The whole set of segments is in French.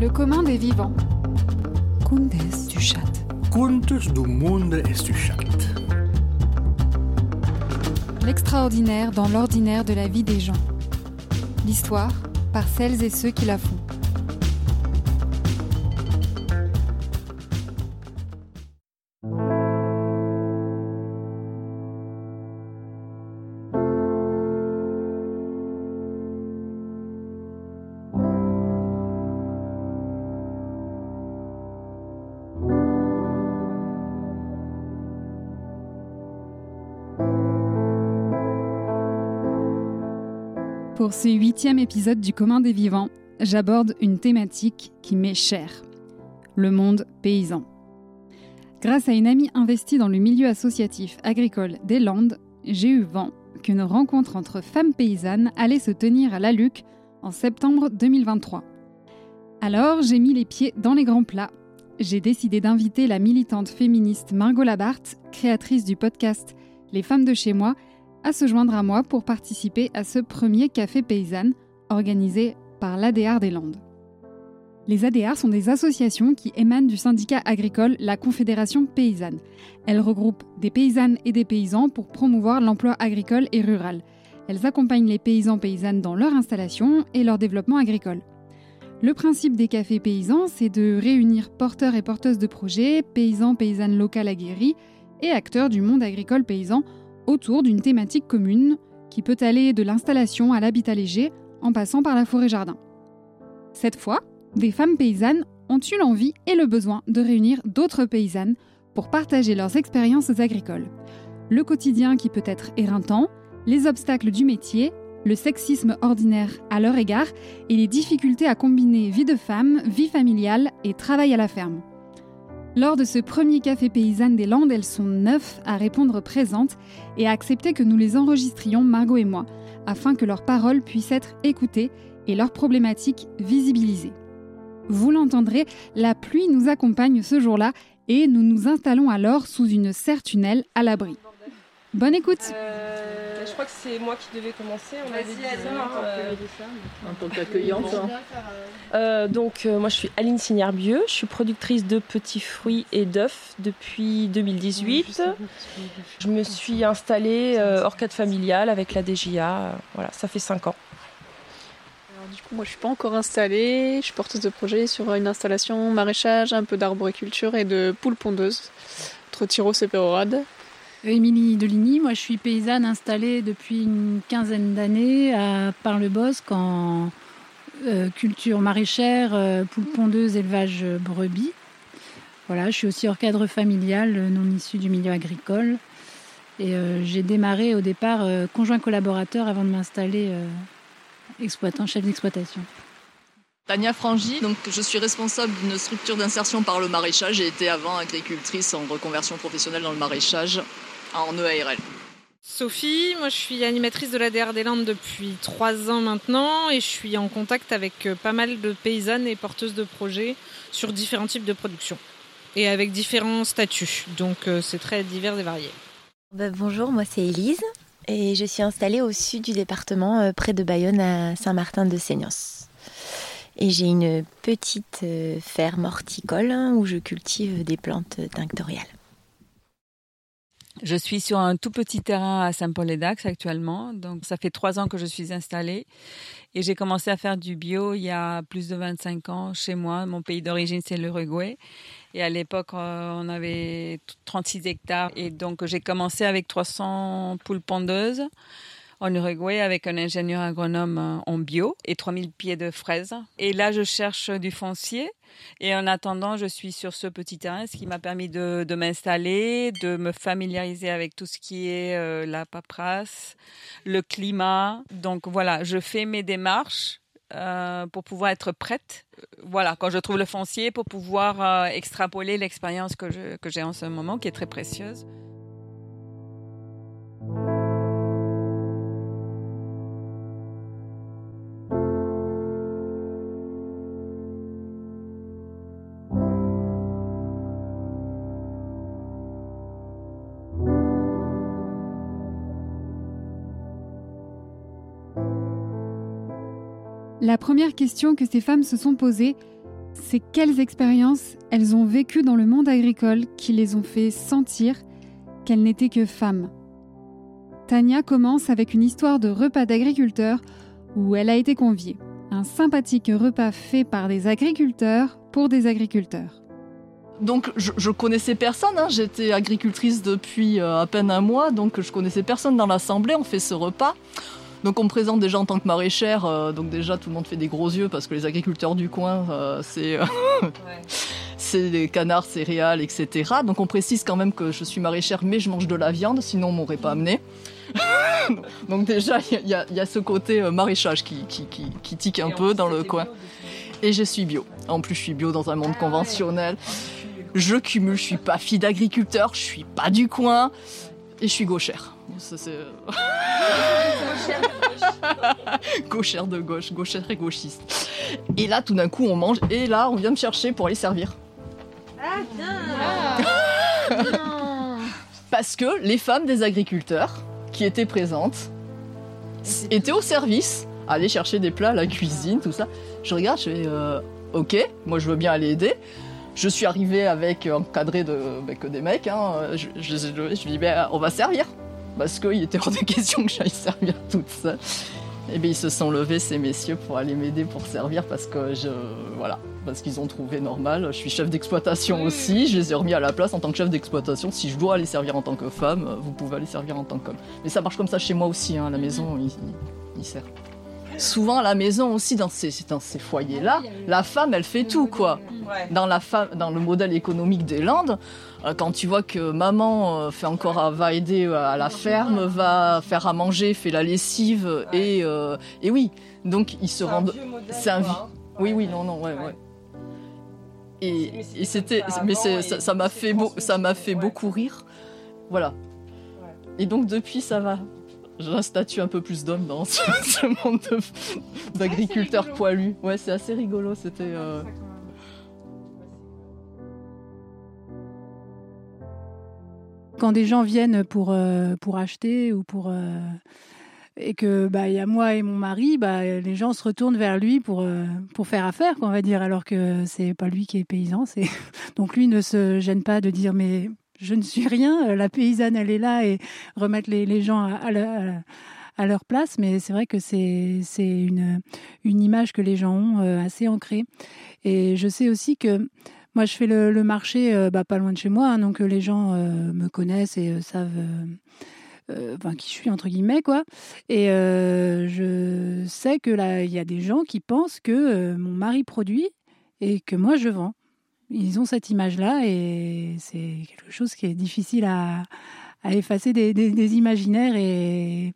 Le commun des vivants. Contes du chat. Contes du monde et du chat. L'extraordinaire dans l'ordinaire de la vie des gens. L'histoire par celles et ceux qui la font. Pour ce huitième épisode du commun des vivants, j'aborde une thématique qui m'est chère, le monde paysan. Grâce à une amie investie dans le milieu associatif agricole des Landes, j'ai eu vent qu'une rencontre entre femmes paysannes allait se tenir à la Luc en septembre 2023. Alors j'ai mis les pieds dans les grands plats. J'ai décidé d'inviter la militante féministe Margot Labarthe, créatrice du podcast Les femmes de chez moi, à se joindre à moi pour participer à ce premier café paysanne organisé par l'ADR des Landes. Les ADR sont des associations qui émanent du syndicat agricole La Confédération paysanne. Elles regroupent des paysannes et des paysans pour promouvoir l'emploi agricole et rural. Elles accompagnent les paysans paysannes dans leur installation et leur développement agricole. Le principe des cafés paysans, c'est de réunir porteurs et porteuses de projets, paysans, paysannes locales aguerris et acteurs du monde agricole paysan autour d'une thématique commune qui peut aller de l'installation à l'habitat léger en passant par la forêt-jardin. Cette fois, des femmes paysannes ont eu l'envie et le besoin de réunir d'autres paysannes pour partager leurs expériences agricoles. Le quotidien qui peut être éreintant, les obstacles du métier, le sexisme ordinaire à leur égard et les difficultés à combiner vie de femme, vie familiale et travail à la ferme. Lors de ce premier café paysanne des Landes, elles sont neuf à répondre présentes et à accepter que nous les enregistrions, Margot et moi, afin que leurs paroles puissent être écoutées et leurs problématiques visibilisées. Vous l'entendrez, la pluie nous accompagne ce jour-là et nous nous installons alors sous une serre tunnel à l'abri. Bonne écoute euh, Je crois que c'est moi qui devais commencer. On avait dit euh, en tant qu'accueillante. Hein. Euh, donc moi je suis Aline Signarbieux, je suis productrice de petits fruits et d'œufs depuis 2018. Je me suis installée hors cadre familial avec la DGA. voilà, ça fait 5 ans. du coup, moi je suis pas encore installée. Je suis porteuse de projet sur une installation maraîchage, un peu d'arboriculture et de poules pondeuses entre Tyros et Pérorade. Émilie Deligny, moi je suis paysanne installée depuis une quinzaine d'années à Par-le-Bosque en euh, culture maraîchère, euh, poule pondeuse, élevage brebis. Voilà, je suis aussi hors cadre familial, non issu du milieu agricole. Et euh, j'ai démarré au départ conjoint collaborateur avant de m'installer exploitant, chef d'exploitation. Tania Frangi, donc je suis responsable d'une structure d'insertion par le maraîchage. J'ai été avant agricultrice en reconversion professionnelle dans le maraîchage en EARL. Sophie, moi je suis animatrice de l'ADR des Landes depuis trois ans maintenant et je suis en contact avec euh, pas mal de paysannes et porteuses de projets sur différents types de production et avec différents statuts. Donc euh, c'est très divers et varié. Bah, bonjour, moi c'est Élise et je suis installée au sud du département euh, près de Bayonne à Saint-Martin-de-Seignos. Et j'ai une petite ferme horticole hein, où je cultive des plantes tinctoriales. Je suis sur un tout petit terrain à Saint-Paul-et-Dax actuellement. Donc, ça fait trois ans que je suis installée. Et j'ai commencé à faire du bio il y a plus de 25 ans chez moi. Mon pays d'origine, c'est l'Uruguay. Et à l'époque, euh, on avait 36 hectares. Et donc, j'ai commencé avec 300 poules pondeuses en Uruguay avec un ingénieur agronome euh, en bio et 3000 pieds de fraises. Et là, je cherche du foncier. Et en attendant, je suis sur ce petit terrain, ce qui m'a permis de, m'installer, de me familiariser avec tout ce qui est euh, la paperasse, le climat. Donc voilà, je fais mes démarches euh, pour pouvoir être prête. Voilà, quand je trouve le foncier, pour pouvoir extrapoler l'expérience que j'ai en ce moment, qui est très précieuse. La première question que ces femmes se sont posées, C'est quelles expériences elles ont vécues dans le monde agricole qui les ont fait sentir qu'elles n'étaient que femmes? Tania commence avec une histoire de repas d'agriculteurs où elle a été conviée. Un sympathique repas fait par des agriculteurs pour des agriculteurs. Donc je, connaissais personne, hein. j'étais agricultrice depuis euh, à peine un mois, donc je connaissais personne dans l'assemblée, on fait ce repas. Donc on me présente déjà en tant que maraîchère, euh, donc déjà tout le monde fait des gros yeux parce que les agriculteurs du coin, euh, c'est c'est des canards, céréales, etc. Donc on précise quand même que je suis maraîchère, mais je mange de la viande, sinon on m'aurait pas amené. donc déjà il y, a ce côté euh, maraîchage qui, qui, tique un peu dans le coin. Et je suis bio. En plus je suis bio dans un monde ah conventionnel. Je cumule, je suis pas fille d'agriculteur, je suis pas du coin et je suis gauchère. gauchère de gauche, gauchère et gauchiste. Et là, tout d'un coup, on mange et là, on vient me chercher pour aller servir. Ah, Parce que les femmes des agriculteurs qui étaient présentes étaient au service, aller chercher des plats à la cuisine, tout ça. Je regarde, je fais euh, ok, moi je veux bien aller aider. Je suis arrivée avec encadré de bah, que des mecs. Hein. Je, je, je, dis ben, on va servir parce qu'il était hors de question que j'aille servir toute seule. Et bien ils se sont levés ces messieurs pour aller m'aider pour servir parce que je voilà parce qu'ils ont trouvé normal. Je suis chef d'exploitation aussi, je les ai remis à la place en tant que chef d'exploitation. Si je dois aller servir en tant que femme, vous pouvez aller servir en tant qu'homme. Mais ça marche comme ça chez moi aussi, hein, à la maison, ils, ils servent souvent à la maison aussi dans ces, dans ces foyers-là, la femme elle fait tout quoi. Dans, la dans le modèle économique des Landes, quand tu vois que maman euh, fait encore va aider euh, à la ferme, va faire à manger, fait la lessive et, et oui, donc ils se rendent. C'est un hein. Oui oui non non ouais ouais. Et, c'était mais ça m'a fait ça m'a fait beaucoup rire. Voilà. Et donc depuis ça va j'ai un statut un peu plus d'homme dans ce, monde d'agriculteurs poilus. Ouais, c'est assez rigolo. C'était. Euh, Quand des gens viennent pour, euh, pour acheter ou pour. Euh, et que bah il y a moi et mon mari, bah les gens se retournent vers lui pour pour faire affaire, on va dire, alors que c'est pas lui qui est paysan, c'est donc lui ne se gêne pas de dire mais je ne suis rien, euh, la paysanne, elle est là et remettre les, gens à, leur place. Mais c'est vrai que c'est une, une image que les gens ont euh, assez ancrée. Et je sais aussi que moi, je fais le, marché euh, bah, pas loin de chez moi, hein, donc les gens me connaissent et savent. Enfin, qui je suis entre guillemets quoi et je sais que là il y a des gens qui pensent que mon mari produit et que moi je vends ils ont cette image-là et c'est quelque chose qui est difficile à, effacer des, imaginaires et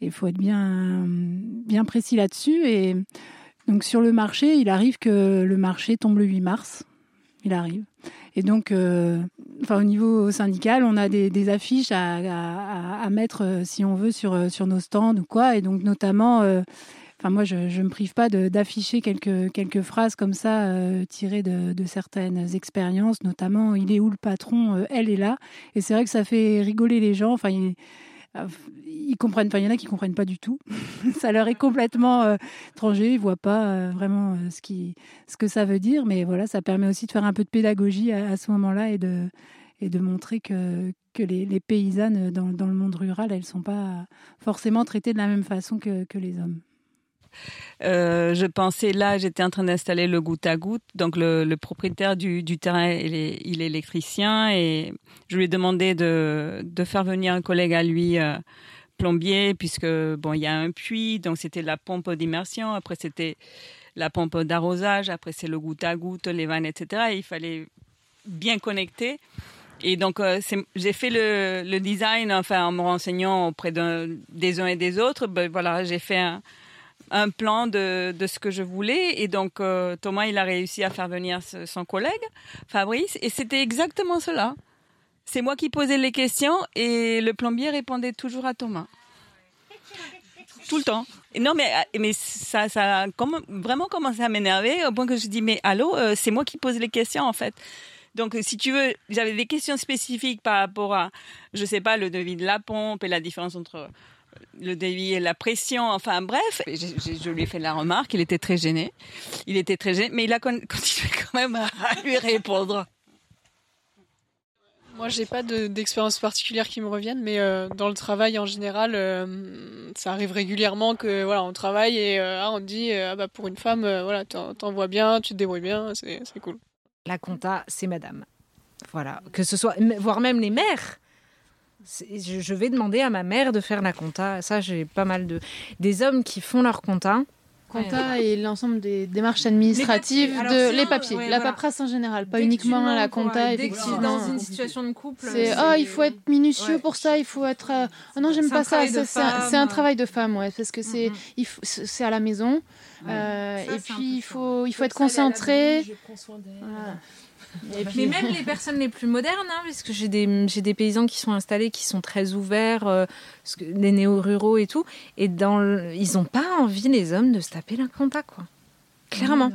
il faut être bien, bien précis là-dessus. Et donc sur le marché, il arrive que le marché tombe le 8 mars. Il arrive. Et donc, euh, enfin, au niveau syndical, on a des, affiches à, mettre, euh, si on veut, sur, sur nos stands ou quoi. Et donc, notamment, euh, Enfin, moi, je ne me prive pas d'afficher quelques, quelques phrases comme ça, euh, tirées de, certaines expériences, notamment Il est où le patron euh, Elle est là. Et c'est vrai que ça fait rigoler les gens. Enfin, euh, ils comprennent. Enfin, il y en a qui comprennent pas du tout. ça leur est complètement étranger. Ils voient pas vraiment ce, qui, ce que ça veut dire. Mais voilà, ça permet aussi de faire un peu de pédagogie à, ce moment-là et de, et de montrer que, que les, paysannes dans, le monde rural, elles sont pas forcément traitées de la même façon que, que les hommes. Euh, je pensais là, j'étais en train d'installer le goutte à goutte. Donc le, propriétaire du, terrain, il est, électricien et je lui ai demandé de, faire venir un collègue à lui. Euh, plombier puisque bon il y a un puits donc c'était la pompe d'immersion après c'était la pompe d'arrosage après c'est le goutte à goutte les vannes etc il fallait bien connecter et donc, euh, j'ai fait le, le, design, enfin, en me renseignant auprès des uns et des autres. Ben, voilà, j'ai fait un, un plan de, de, ce que je voulais. Et donc, euh, Thomas, il a réussi à faire venir son collègue, Fabrice, et c'était exactement cela. C'est moi qui posais les questions et le plombier répondait toujours à Thomas. Tout le temps. non, mais, mais ça, ça a vraiment commencé à m'énerver au point que je dis, mais allô, euh, c'est moi qui pose les questions en fait. Donc, si tu veux, j'avais des questions spécifiques par rapport à, je sais pas, le devis de la pompe et la différence entre le délit et la pression, enfin bref, je, je, je lui ai fait la remarque, il était très gêné. Il était très gêné, mais il a con- continué quand même à, à lui répondre. Moi, j'ai pas de- d'expérience particulière qui me revienne, mais euh, dans le travail en général, euh, ça arrive régulièrement que voilà, on travaille et euh, ah, on dit euh, ah bah pour une femme, euh, voilà, t'en- t'envoies bien, tu te débrouilles bien, c'est c'est cool. La compta, c'est madame. Voilà. Que ce soit, voire même les mères. Je, vais demander à ma mère de faire la compta. Ça, j'ai pas mal de. Des hommes qui font leur compta. Compta et l'ensemble des démarches administratives, Les papiers. Alors, de, sinon, les papiers, ouais, la voilà. paperasse en général, pas Dès que uniquement la compta. ouais, dès que effectivement. dans une situation de couple. C'est ah il faut être minutieux pour ça, il faut être euh, ah non j'aime pas ça, c'est un, travail de femme ouais parce que c'est c'est c'est à la maison euh, et puis il faut il faut être concentré. Voilà. Et puis, mais même les personnes les plus modernes, hein, parce que j'ai des, j'ai des paysans qui sont installés, qui sont très ouverts, euh, des néo-ruraux et tout, et dans le- ils n'ont pas envie, les hommes, de se taper la compta, quoi. Clairement.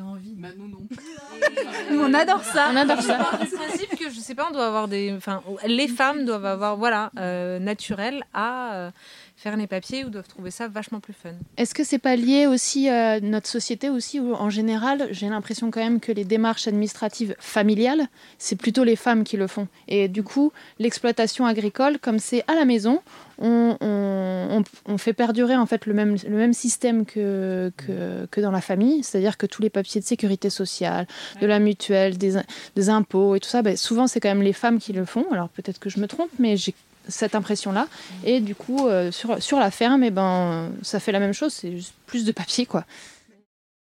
Nous, on adore ça. On adore ça. Je pars du principe que, je sais pas, on doit avoir des... Enfin, les femmes doivent avoir, voilà, euh, naturel à euh, faire les papiers ou doivent trouver ça vachement plus fun. Est-ce que c'est pas lié aussi à notre société aussi où en général j'ai l'impression quand même que les démarches administratives familiales c'est plutôt les femmes qui le font. Et du coup l'exploitation agricole comme c'est à la maison on, fait perdurer en fait le même, le même système que, que, que dans la famille. C'est-à-dire que tous les papiers de sécurité sociale de la mutuelle des, des impôts et tout ça ben, souvent c'est quand même les femmes qui le font. Alors peut-être que je me trompe mais j'ai cette impression-là. Et du coup, euh, sur, sur la ferme, eh ben, ça fait la même chose, c'est juste plus de papier, quoi.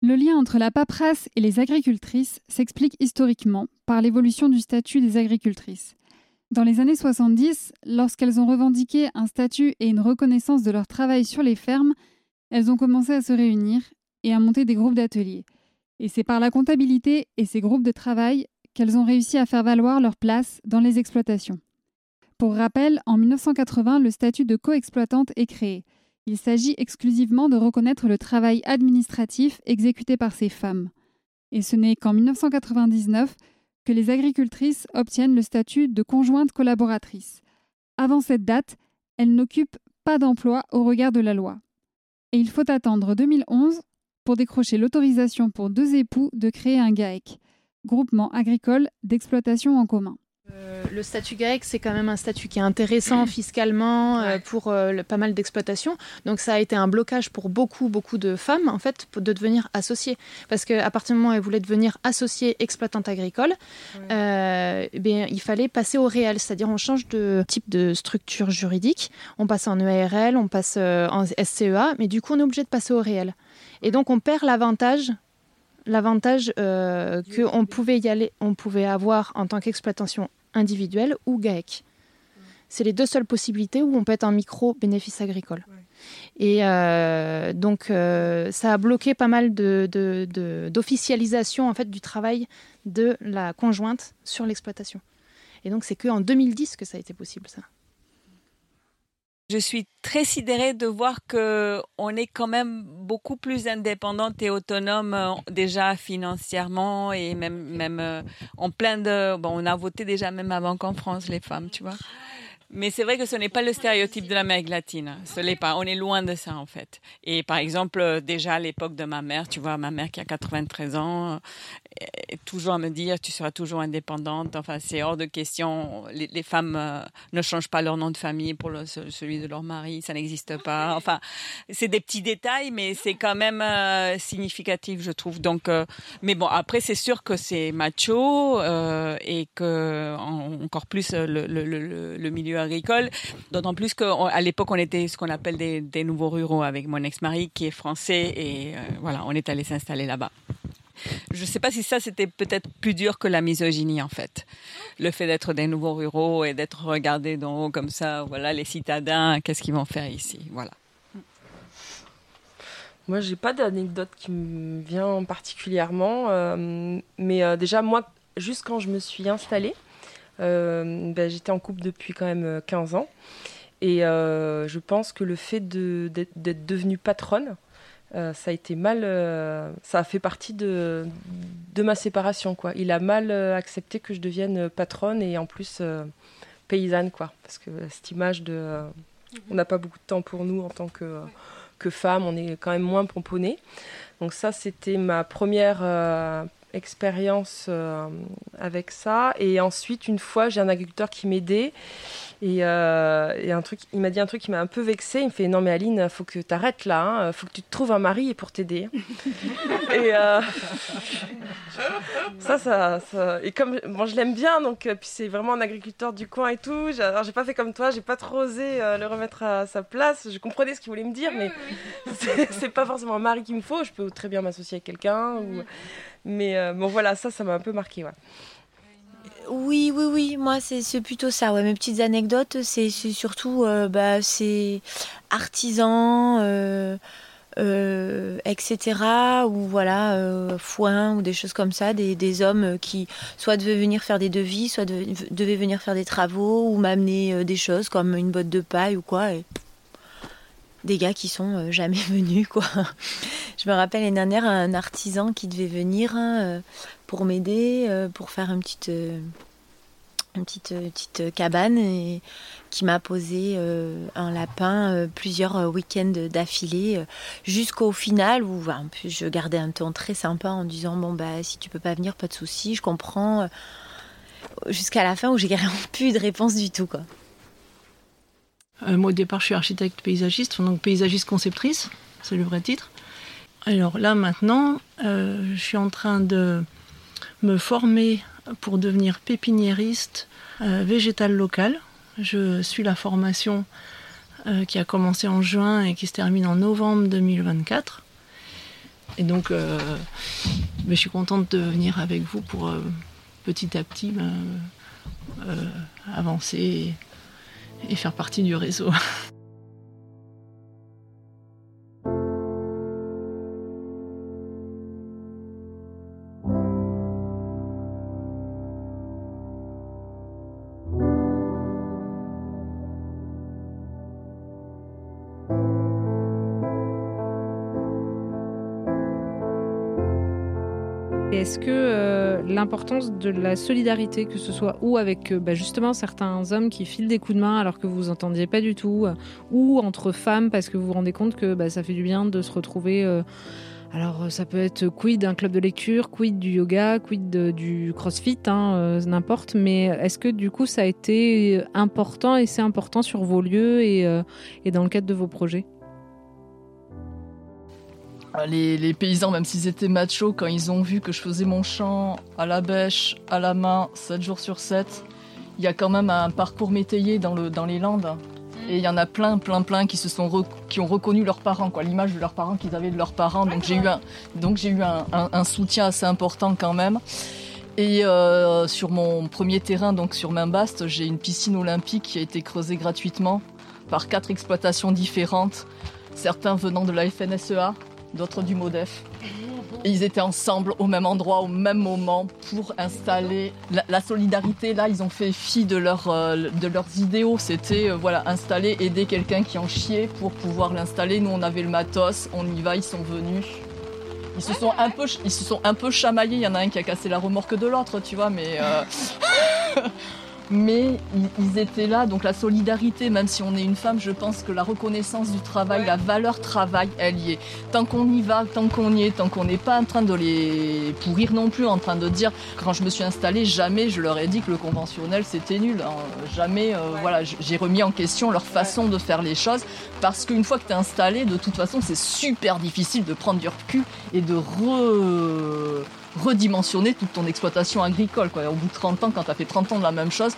Le lien entre la paperasse et les agricultrices s'explique historiquement par l'évolution du statut des agricultrices. Dans les années 70, lorsqu'elles ont revendiqué un statut et une reconnaissance de leur travail sur les fermes, elles ont commencé à se réunir et à monter des groupes d'ateliers. Et c'est par la comptabilité et ces groupes de travail qu'elles ont réussi à faire valoir leur place dans les exploitations. Pour rappel, en 1980, le statut de coexploitante est créé. Il s'agit exclusivement de reconnaître le travail administratif exécuté par ces femmes. Et ce n'est qu'en 1999 que les agricultrices obtiennent le statut de conjointe collaboratrice. Avant cette date, elles n'occupent pas d'emploi au regard de la loi. Et il faut attendre 2011 pour décrocher l'autorisation pour deux époux de créer un GAEC, groupement agricole d'exploitation en commun. Euh, le statut GAEC, c'est quand même un statut qui est intéressant fiscalement euh, pour euh, le- pas mal d'exploitations. Donc ça a été un blocage pour beaucoup, beaucoup de femmes, en fait, de devenir associées. Parce qu'à partir du moment où elles voulaient devenir associées exploitantes agricoles, euh, eh bien, il fallait passer au réel. C'est-à-dire on change de type de structure juridique, on passe en EARL, on passe en SCEA, mais du coup on est obligé de passer au réel. Et donc on perd l'avantage l'avantage euh, qu'on pouvait y aller, on pouvait avoir en tant qu'exploitation individuelle ou GAEC. C'est les deux seules possibilités où on peut être en micro bénéfice agricole. Et euh, donc euh, ça a bloqué pas mal de- de- de- d'officialisation en fait du travail de la conjointe sur l'exploitation. Et donc c'est qu'en 2010 que ça a été possible ça. Je suis très sidérée de voir que on est quand même beaucoup plus indépendante et autonome euh, déjà financièrement et même même euh, en plein de bon on a voté déjà même avant qu'en France les femmes tu vois. Mais c'est vrai que ce n'est pas le stéréotype de l'Amérique latine. Ce n'est pas. On est loin de ça, en fait. Et par exemple, euh, déjà à l'époque de ma mère, tu vois, ma mère qui a 93 ans, toujours à me dire, tu seras toujours indépendante. Enfin, c'est hors de question. Les, les femmes euh, ne changent pas leur nom de famille pour le- celui de leur mari. Ça n'existe pas. Enfin, c'est des petits détails, mais c'est quand même euh, significatif, je trouve. Donc, euh, mais bon, après, c'est sûr que c'est macho euh, et que en- encore plus euh, le, le, le, le milieu agricole. D'autant plus qu'à l'époque, on était ce qu'on appelle des, des nouveaux ruraux avec mon ex-mari qui est français et euh, voilà, on est allé s'installer là-bas. Je ne sais pas si ça c'était peut-être plus dur que la misogynie en fait. Le fait d'être des nouveaux ruraux et d'être regardé d'en haut comme ça, voilà les citadins, qu'est-ce qu'ils vont faire ici, voilà. Moi, j'ai pas d'anecdote qui me vient particulièrement, euh, mais euh, déjà moi, juste quand je me suis installée, euh, ben, j'étais en couple depuis quand même euh, 15 ans, et je pense que le fait d'être devenue patronne, euh, ça a été mal, euh, ça a fait partie de, de ma séparation quoi. Il a mal euh, accepté que je devienne patronne et en plus euh, paysanne quoi, parce que cette image de euh, On n'a pas beaucoup de temps pour nous en tant que, que femme, on est quand même moins pomponné. Donc ça, c'était ma première expérience avec ça. Et ensuite, une fois, j'ai un agriculteur qui m'aidait. Et, euh, un truc, il m'a dit un truc qui m'a un peu vexé. Il me fait Non, mais Aline, faut que tu arrêtes là. Hein. Faut que tu te trouves un mari pour t'aider. et euh, ça, ça, Et comme bon, je l'aime bien, donc puis c'est vraiment un agriculteur du coin et tout. Alors, j'ai pas fait comme toi, j'ai pas trop osé le remettre à sa place. Je comprenais ce qu'il voulait me dire, mais c'est pas forcément un mari qu'il me faut. Je peux très bien m'associer avec quelqu'un. Ou... Mais euh, bon, voilà, ça, ça m'a un peu marqué. Oui, oui, oui, moi c'est plutôt ça. Ouais. Mes petites anecdotes, c'est surtout euh, bah, c'est artisan, euh, etc. Ou voilà, foin ou des choses comme ça, des, hommes qui soit devaient venir faire des devis, soit devaient venir faire des travaux ou m'amener des choses comme une botte de paille ou quoi. Des gars qui sont euh, jamais venus quoi. Je me rappelle l'année dernière un artisan qui devait venir hein, euh, pour m'aider euh, pour faire une petite une petite, petite cabane et qui m'a posé un lapin plusieurs week-ends d'affilée jusqu'au final où en plus je gardais un ton très sympa en disant bon bah si tu peux pas venir pas de souci je comprends jusqu'à la fin où j'ai vraiment plus de réponse du tout quoi. Euh, moi, au départ, je suis architecte paysagiste, donc paysagiste conceptrice, c'est le vrai titre. Alors là, maintenant, euh, je suis en train de me former pour devenir pépiniériste euh, végétal local. Je suis la formation qui a commencé en juin et qui se termine en novembre 2024. Et donc, ben, je suis contente de venir avec vous pour petit à petit ben, avancer et faire partie du réseau. Est-ce que euh, l'importance de la solidarité, que ce soit ou avec euh, bah, justement certains hommes qui filent des coups de main alors que vous entendiez pas du tout, euh, ou entre femmes parce que vous vous rendez compte que bah, ça fait du bien de se retrouver. alors ça peut être quid d'un club de lecture, quid du yoga, quid du crossfit, hein, n'importe. Mais est-ce que du coup ça a été important et c'est important sur vos lieux et dans le cadre de vos projets? Ah, les, paysans, même s'ils étaient machos, quand ils ont vu que je faisais mon champ à la bêche, à la main, 7 jours sur 7, il y a quand même un parcours métayer dans, le, dans les Landes. Et il y en a plein, plein, plein qui, se sont qui ont reconnu leurs parents, quoi, l'image de leurs parents qu'ils avaient de leurs parents. Donc j'ai eu, un, donc j'ai eu un, soutien assez important quand même. Et euh, sur mon premier terrain, donc sur Mainbaste, j'ai une piscine olympique qui a été creusée gratuitement par quatre exploitations différentes, certains venant de la FNSEA, d'autres du MODEF. Ils étaient ensemble au même endroit, au même moment, pour installer la, solidarité. Là, ils ont fait fi de, euh, leurs idéaux. C'était euh, voilà, installer, aider quelqu'un qui en chiait pour pouvoir l'installer. Nous, on avait le matos, on y va, ils sont venus. Ils se sont un peu, ils chamaillés. Il y en a un qui a cassé la remorque de l'autre, tu vois, mais. Euh, mais ils, étaient là. Donc la solidarité, même si on est une femme, je pense que la reconnaissance du travail, la valeur travail, elle y est. Tant qu'on y va, tant qu'on y est, tant qu'on n'est pas en train de les pourrir non plus, en train de dire, quand je me suis installée, jamais je leur ai dit que le conventionnel c'était nul. Hein. Jamais, euh, voilà, j'ai remis en question leur façon de faire les choses parce qu'une fois que tu es installé, de toute façon, c'est super difficile de prendre du recul et de re redimensionner toute ton exploitation agricole. Quoi. Au bout de 30 ans, quand tu as fait 30 ans de la même chose,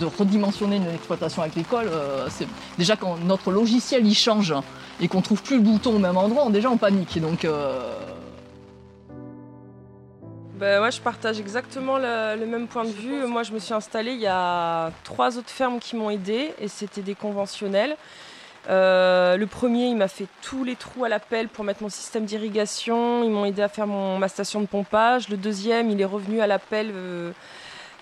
de redimensionner une exploitation agricole, euh, c'est déjà quand notre logiciel il change et qu'on trouve plus le bouton au même endroit, déjà on panique. Donc, euh, ben, je partage exactement le, même point de vue. Moi, je me suis installée, il y a trois autres fermes qui m'ont aidé et c'était des conventionnels. Euh, le premier, il m'a fait tous les trous à la pelle pour mettre mon système d'irrigation. Ils m'ont aidé à faire ma station de pompage. Le deuxième, il est revenu à la pelle euh,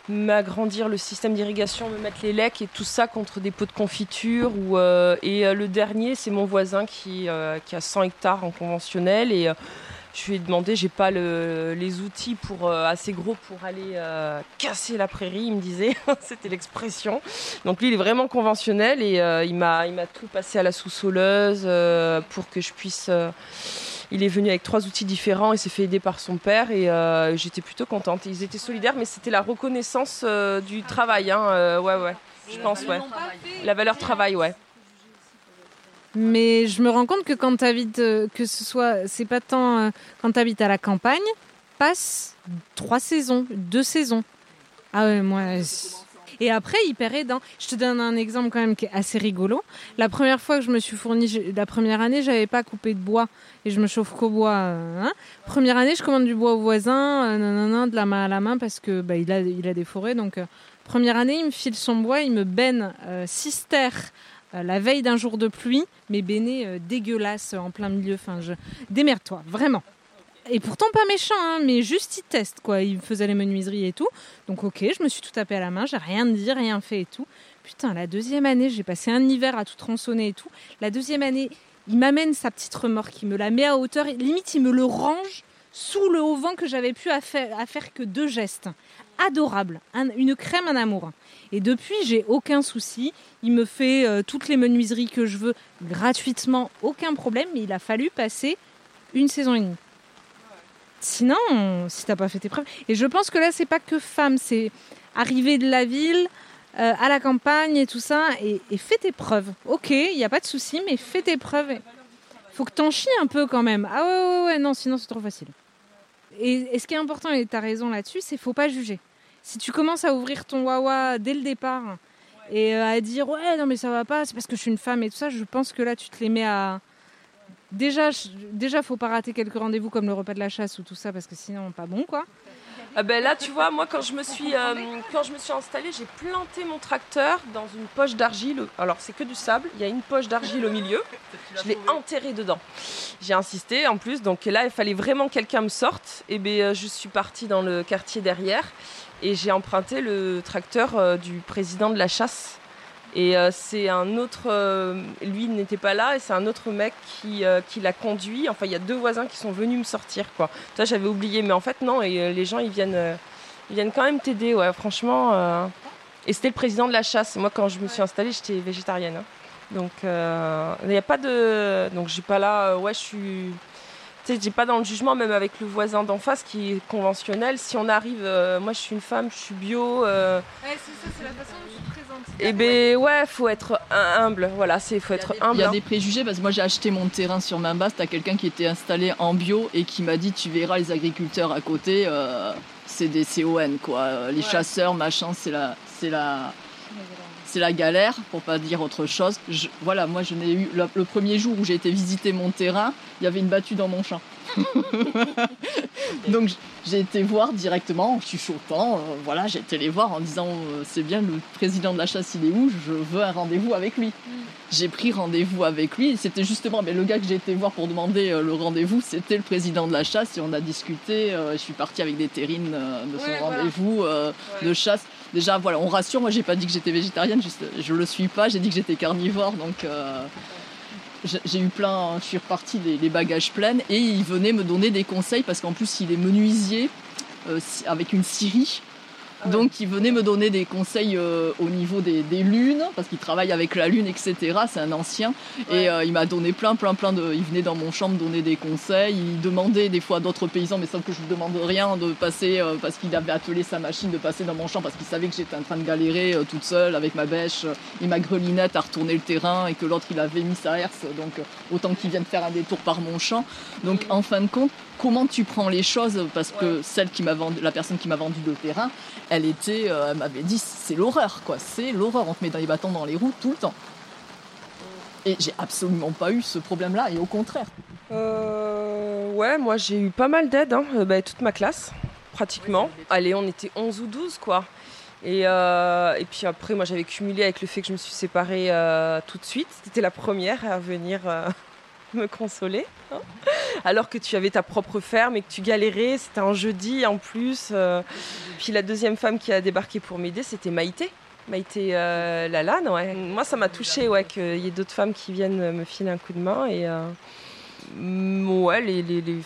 m'agrandir le système d'irrigation, me mettre les lecs et tout ça contre des pots de confiture. Euh, et le dernier, c'est mon voisin qui, a 100 hectares en conventionnel. Et Je lui ai demandé, j'ai pas le, les outils pour euh, assez gros pour aller euh, casser la prairie, il me disait, c'était l'expression. Donc lui, il est vraiment conventionnel et euh, il m'a, il m'a tout passé à la sous-soleuse pour que je puisse. il est venu avec trois outils différents et s'est fait aider par son père et j'étais plutôt contente. Ils étaient solidaires, mais c'était la reconnaissance du travail. Hein, ouais, ouais, je pense, ouais. La valeur travail, ouais. Mais je me rends compte que quand tu habites, que ce soit, c'est pas tant euh, quand tu à la campagne, passe trois saisons, deux saisons. Ah ouais, moi. Et après, hyper aidant. Je te donne un exemple quand même qui est assez rigolo. La première fois que je me suis fournie, la première année, j'avais pas coupé de bois et je me chauffe qu'au bois. euh, hein. Première année, je commande du bois au voisin, euh, nanana, de la main à la main parce que bah, il a, il a des forêts. Donc, euh, première année, il me file son bois, il me benne euh, six terres euh, la veille d'un jour de pluie, mais béné euh, dégueulasse euh, en plein milieu. Enfin, je démerde-toi, vraiment. Et pourtant pas méchant, hein, mais juste il teste quoi. Il faisait les menuiseries et tout. Donc ok, je me suis tout tapé à la main, j'ai rien dit, rien fait et tout. Putain, la deuxième année, j'ai passé un hiver à tout tronçonner et tout. La deuxième année, il m'amène sa petite remorque, il me la met à hauteur, limite il me le range sous le haut vent que j'avais pu à faire que deux gestes. Adorable, Un- une crème, un amour. Et depuis, j'ai aucun souci. Il me fait euh, toutes les menuiseries que je veux gratuitement, aucun problème. Mais il a fallu passer une saison et demie. Sinon, si t'as pas fait tes preuves. Et je pense que là, c'est pas que femme, c'est arriver de la ville euh, à la campagne et tout ça. Et, et fais tes preuves. Ok, il n'y a pas de souci, mais fais tes preuves. Faut que t'en chies un peu quand même. Ah ouais, ouais, ouais, non, sinon c'est trop facile. Et, et ce qui est important, et tu as raison là-dessus, c'est faut pas juger. Si tu commences à ouvrir ton wawa dès le départ et euh, à dire ouais, non mais ça va pas, c'est parce que je suis une femme et tout ça, je pense que là tu te les mets à. Déjà, déjà faut pas rater quelques rendez-vous comme le repas de la chasse ou tout ça parce que sinon, pas bon quoi. Ah ben là, tu vois, moi, quand je me suis, euh, quand je me suis installée, j'ai planté mon tracteur dans une poche d'argile. Alors, c'est que du sable. Il y a une poche d'argile au milieu. Je l'ai enterré dedans. J'ai insisté en plus. Donc là, il fallait vraiment que quelqu'un me sorte. Et ben, euh, je suis partie dans le quartier derrière et j'ai emprunté le tracteur euh, du président de la chasse. Et euh, c'est un autre, euh, lui n'était pas là et c'est un autre mec qui, euh, qui l'a conduit. Enfin, il y a deux voisins qui sont venus me sortir, quoi. Toi, j'avais oublié, mais en fait non. Et les gens, ils viennent, ils viennent quand même t'aider, ouais. Franchement. Et c'était le président de la chasse. Moi, quand je me suis installée, j'étais végétarienne. hein. Donc, il n'y a pas de. Donc, j'ai pas là. ouais, je suis. Sais, j'ai pas dans le jugement, même avec le voisin d'en face qui est conventionnel. Si on arrive, euh, moi, je suis une femme, je suis bio. euh, Ouais, c'est ça, c'est la façon dont tu te présentes. et ben ouais, faut être humble. Voilà, c'est faut être humble. Il y a hein. des préjugés parce que moi j'ai acheté mon terrain sur ma base. T'as quelqu'un qui était installé en bio et qui m'a dit tu verras les agriculteurs à côté, euh, c'est des CON quoi. Les Ouais. chasseurs machin, c'est la, c'est la, c'est la galère pour pas dire autre chose. Je- voilà, moi je n'ai eu le, le premier jour où j'ai été visiter mon terrain, il y avait une battue dans mon champ. Donc j'ai été voir directement en chuchotant. euh, voilà, j'ai été les voir en disant euh, c'est bien le président de la chasse il est où? Je veux un rendez-vous avec lui. J'ai pris rendez-vous avec lui. C'était justement mais le gars que j'ai été voir pour demander euh, le rendez-vous, c'était le président de la chasse et on a discuté. je suis partie avec des terrines de son Ouais, voilà. rendez-vous de chasse. Déjà voilà, on rassure. Moi j'ai pas dit que j'étais végétarienne, juste, je le suis pas. J'ai dit que j'étais carnivore donc. euh, j'ai eu plein, je suis repartie les, bagages pleins et il venait me donner des conseils parce qu'en plus il est menuisier euh, avec une scierie. Donc il venait me donner des conseils euh, au niveau des, des lunes parce qu'il travaille avec la lune, etc. C'est un ancien et euh, il m'a donné plein, plein, plein de. Il venait dans mon champ me donner des conseils. Il demandait des fois à d'autres paysans, mais sauf que je ne demande rien, de passer euh, parce qu'il avait attelé sa machine, de passer dans mon champ parce qu'il savait que j'étais en train de galérer euh, toute seule avec ma bêche et ma grelinette à retourner le terrain et que l'autre il avait mis sa herse. Donc autant qu'il vienne faire un détour par mon champ. Donc en fin de compte, comment tu prends les choses? Parce que celle qui m'a vendu, la personne qui m'a vendu le terrain, elle était, euh, elle m'avait dit c'est l'horreur quoi, c'est l'horreur. On te met dans les bâtons dans les roues tout le temps. Et j'ai absolument pas eu ce problème-là et au contraire. Euh, ouais, moi j'ai eu pas mal d'aide, hein, euh, bah, toute ma classe, pratiquement. Allez, on était 11 ou 12 quoi. Et, euh, et puis après, moi j'avais cumulé avec le fait que je me suis séparée tout de suite. C'était la première à venir me consoler. hein. Alors que tu avais ta propre ferme et que tu galérais, c'était un jeudi en plus. euh. Puis la deuxième femme qui a débarqué pour m'aider, c'était Maïté. Maïté euh, Lalanne, ouais. Moi ça m'a touché ouais, qu'il y ait d'autres femmes qui viennent me filer un coup de main. Et, euh, Ouais, les- les-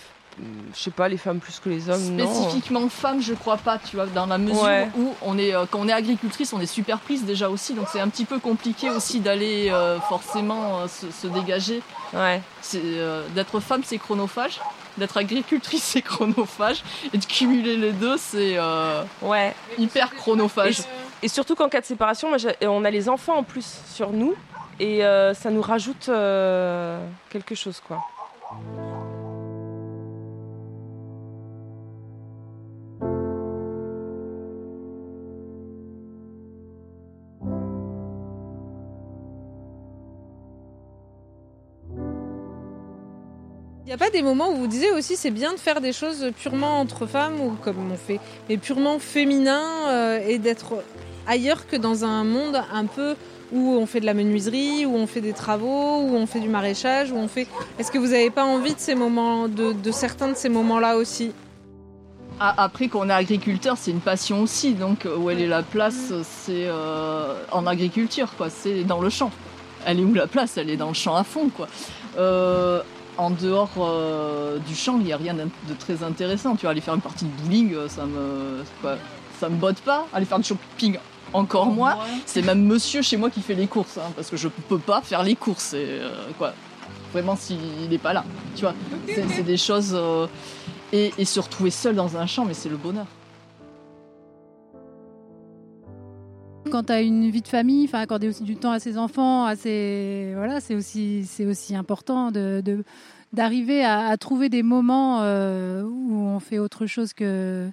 je sais pas, les femmes plus que les hommes, non. Spécifiquement femmes, je crois pas, tu vois, dans la mesure Ouais. où on est, euh, quand on est agricultrice, on est super prise déjà aussi, donc c'est un petit peu compliqué aussi d'aller euh, forcément euh, se, se dégager. Ouais. C'est, euh, d'être femme, c'est chronophage. D'être agricultrice, c'est chronophage. Et de cumuler les deux, c'est euh, ouais. hyper chronophage. Et, et surtout qu'en cas de séparation, moi, on a les enfants en plus sur nous. Et euh, ça nous rajoute euh, quelque chose, quoi. Il n'y a pas des moments où vous disiez aussi c'est bien de faire des choses purement entre femmes ou comme on fait, mais purement féminin euh, et d'être ailleurs que dans un monde un peu où on fait de la menuiserie, où on fait des travaux, où on fait du maraîchage, où on fait. Est-ce que vous n'avez pas envie de ces moments, de, de certains de ces moments-là aussi? Ah, après, quand on est agriculteur, c'est une passion aussi. Donc, euh, où elle est la place, c'est euh, en agriculture, quoi. C'est dans le champ. Elle est où la place? Elle est dans le champ à fond, quoi. Euh, en dehors euh, du champ, il n'y a rien de très intéressant. Tu vois, aller faire une partie de bowling, euh, ça me, quoi, ça me botte pas. Aller faire du shopping, encore moins. C'est même monsieur chez moi qui fait les courses, hein, parce que je peux pas faire les courses. Et, euh, quoi. Vraiment, s'il n'est pas là. Tu vois, c'est c'est des choses. euh, et, et se retrouver seul dans un champ, mais c'est le bonheur. Quand tu as une vie de famille, enfin accorder aussi du temps à ses enfants, à ses voilà, c'est aussi c'est aussi important d'arriver à, trouver des moments euh, où on fait autre chose que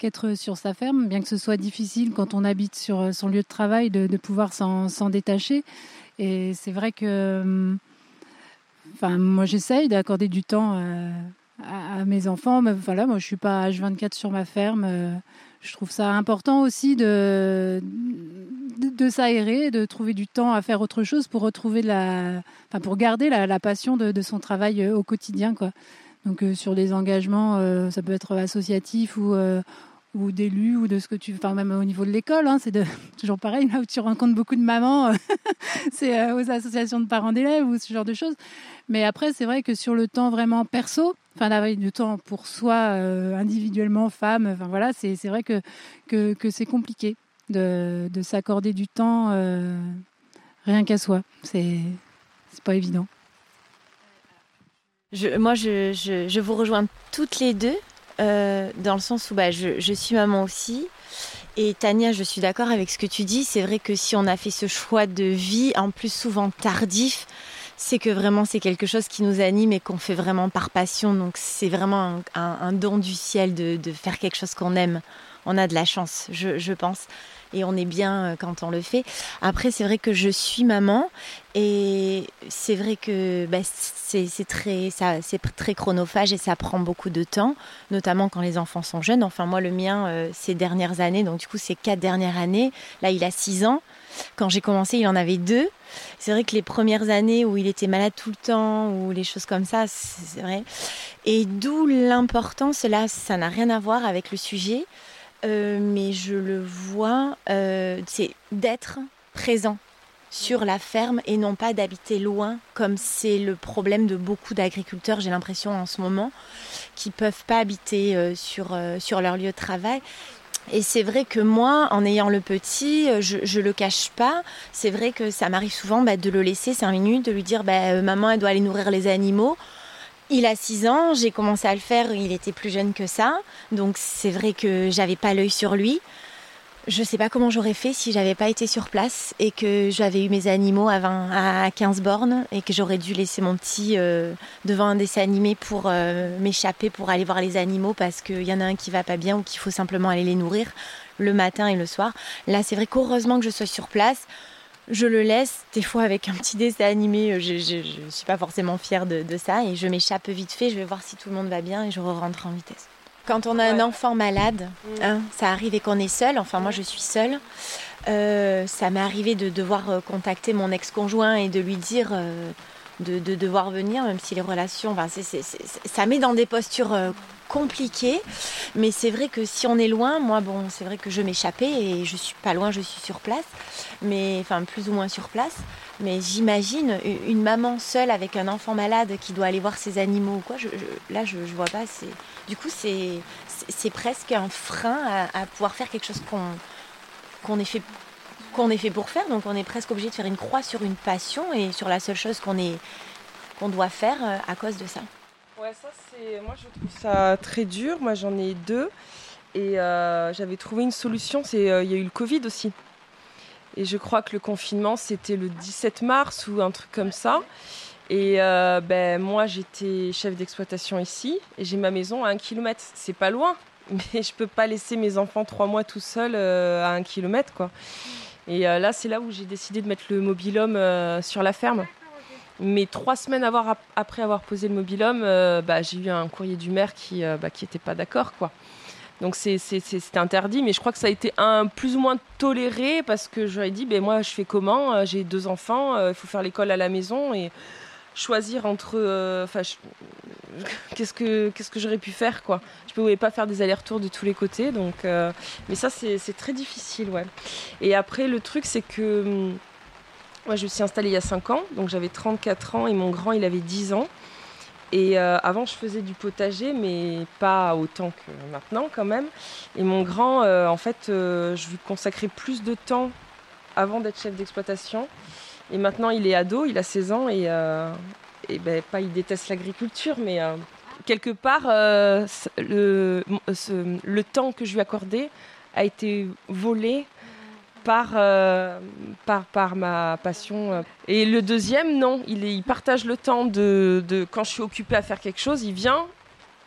qu'être sur sa ferme, bien que ce soit difficile quand on habite sur son lieu de travail de, pouvoir s'en détacher. Et c'est vrai que hum, Enfin, moi, j'essaye d'accorder du temps euh, à, à mes enfants. Mais voilà, moi, je suis pas H24 sur ma ferme. Je trouve ça important aussi de, de, s'aérer, de trouver du temps à faire autre chose pour retrouver la, enfin, pour garder la, passion de, son travail euh, au quotidien, quoi. Donc, euh, sur les engagements, euh, ça peut être associatif ou ou d'élus ou de ce que tu enfin même au niveau de l'école hein, c'est toujours pareil là où tu rencontres beaucoup de mamans c'est euh, aux associations de parents d'élèves ou ce genre de choses. Mais après c'est vrai que sur le temps vraiment perso enfin d'avoir du temps pour soi euh, individuellement femme enfin voilà c'est vrai que que, c'est compliqué de, de s'accorder du temps euh, rien qu'à soi. C'est c'est pas évident. Je- moi, je- je vous rejoins toutes les deux, euh, dans le sens où bah, je, suis maman aussi. Et Tania, je suis d'accord avec ce que tu dis. C'est vrai que si on a fait ce choix de vie, en plus souvent tardif, c'est que vraiment c'est quelque chose qui nous anime et qu'on fait vraiment par passion. Donc c'est vraiment un, don du ciel de, faire quelque chose qu'on aime. On a de la chance, je pense. Et on est bien euh, quand on le fait. Après, c'est vrai que je suis maman et c'est vrai que bah, c'est très, très chronophage et ça prend beaucoup de temps, notamment quand les enfants sont jeunes. Enfin, moi, le mien, euh, ces dernières années, donc du coup, ces quatre dernières années, là, il a six ans. Quand j'ai commencé, il en avait deux. C'est vrai que les premières années où il était malade tout le temps, ou les choses comme ça, c'est vrai. Et d'où l'importance, là, ça n'a rien à voir avec le sujet, euh, mais je le vois, euh, c'est d'être présent sur la ferme et non pas d'habiter loin, comme c'est le problème de beaucoup d'agriculteurs, j'ai l'impression en ce moment, qui peuvent pas habiter euh, sur, leur lieu de travail. Et c'est vrai que moi, en ayant le petit, je, je le cache pas. C'est vrai que ça m'arrive souvent bah, de le laisser cinq minutes, de lui dire bah, maman, elle doit aller nourrir les animaux. Il a 6 ans, j'ai commencé à le faire, il était plus jeune que ça. Donc c'est vrai que j'avais pas l'œil sur lui. Je sais pas comment j'aurais fait si j'avais pas été sur place et que j'avais eu mes animaux à, 20, à 15 bornes et que j'aurais dû laisser mon petit euh, devant un dessin animé pour euh, m'échapper pour aller voir les animaux parce qu'il y en a un qui va pas bien ou qu'il faut simplement aller les nourrir le matin et le soir. Là, c'est vrai qu'heureusement que je sois sur place. Je le laisse, des fois avec un petit dessin animé, je, je, je suis pas forcément fière de, de ça et je m'échappe vite fait, je vais voir si tout le monde va bien et je rentre en vitesse. Quand on a un enfant malade, hein, ça arrive et qu'on est seul, enfin moi je suis seule, euh, ça m'est arrivé de devoir euh, contacter mon ex-conjoint et de lui dire euh, de, de devoir venir, même si les relations, c'est- c'est- ça met dans des postures euh, compliquées. Mais c'est vrai que si on est loin, moi, bon, c'est vrai que je m'échappais et je suis pas loin, je suis sur place, mais enfin plus ou moins sur place. Mais j'imagine une maman seule avec un enfant malade qui doit aller voir ses animaux ou quoi. Là, je, je vois pas. C'est du coup, c'est presque un frein à, à pouvoir faire quelque chose qu'on qu'on est fait qu'on est fait pour faire. Donc, on est presque obligé de faire une croix sur une passion et sur la seule chose qu'on est doit faire euh, à cause de ça. Ouais, ça c'est. Moi je trouve ça très dur. Moi j'en ai deux. Et euh, j'avais trouvé une solution, euh, il y a eu le Covid aussi. Et je crois que le confinement c'était le 17 mars ou un truc comme ça. Et ben, moi j'étais chef d'exploitation ici et j'ai ma maison à un kilomètre. C'est pas loin, mais je peux pas laisser mes enfants trois mois tout seuls à un kilomètre quoi. Et euh, là c'est là où j'ai décidé de mettre le mobilhome euh, sur la ferme. Mais trois semaines après avoir posé le mobilhome, euh, bah, j'ai eu un courrier du maire qui n'était était pas d'accord. Donc c'était interdit, mais je crois que ça a été un plus ou moins toléré parce que j'aurais dit, ben moi je fais comment? J'ai deux enfants, il faut faire l'école à la maison choisir entre... euh, Enfin, qu'est-ce que, j'aurais pu faire quoi Je pouvais pas faire des allers-retours de tous les côtés, donc... euh, mais ça c'est très difficile, ouais. Et après le truc c'est que... hum, moi, je me suis installée il y a 5 ans, donc j'avais 34 ans et mon grand, il avait 10 ans. Et euh, avant, je faisais du potager, mais pas autant que maintenant quand même. Et mon grand, en fait, je lui consacrais plus de temps avant d'être chef d'exploitation. Et maintenant, il est ado, il a 16 ans et, euh, et ben, pas il déteste l'agriculture, mais euh, quelque part, euh, le, temps que je lui accordais a été volé par, par, par ma passion. Et le deuxième, non, il, partage le temps de, quand je suis occupée à faire quelque chose, il vient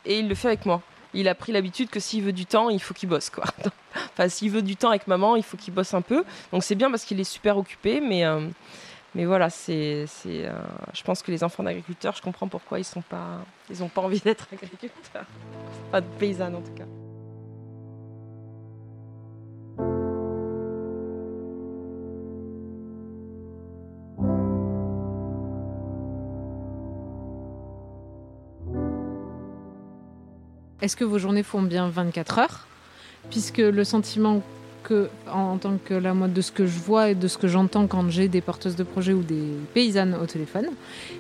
et il le fait avec moi. Il a pris l'habitude que s'il veut du temps, il faut qu'il bosse. Quoi. enfin, s'il veut du temps avec maman, il faut qu'il bosse un peu. Donc c'est bien parce qu'il est super occupé, mais, mais voilà, c'est, c'est, euh, je pense que les enfants d'agriculteurs, je comprends pourquoi ils sont pas, ils n'ont pas envie d'être agriculteurs. Pas de paysannes en tout cas. Est-ce que vos journées font bien 24 heures? Puisque le sentiment en tant que la moi, de ce que je vois et de ce que j'entends quand j'ai des porteuses de projets ou des paysannes au téléphone,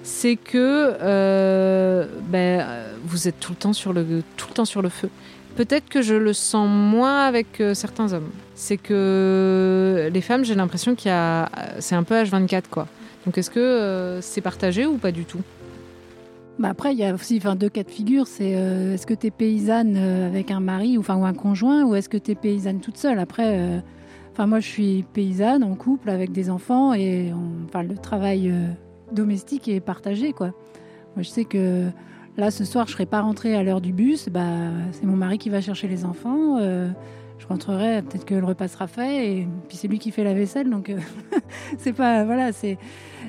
c'est que euh, ben, euh, vous êtes tout le temps sur le, tout le temps sur le feu. Peut-être que je le sens moins avec euh, certains hommes. C'est que les femmes, j'ai l'impression qu'il y a, c'est un peu H24 quoi. Donc est-ce que c'est partagé ou pas du tout? Bah après, il y a aussi enfin, deux cas de figure. C'est euh, est-ce que tu es paysanne euh, avec un mari ou, enfin, ou un conjoint ou est-ce que tu es paysanne toute seule? Après, euh, moi je suis paysanne en couple avec des enfants et on, le travail domestique est partagé. Quoi. Moi je sais que là ce soir je serai pas rentrée à l'heure du bus. Bah, c'est mon mari qui va chercher les enfants. je rentrerai, peut-être que le repas sera fait et puis c'est lui qui fait la vaisselle. Donc c'est pas. Voilà, c'est.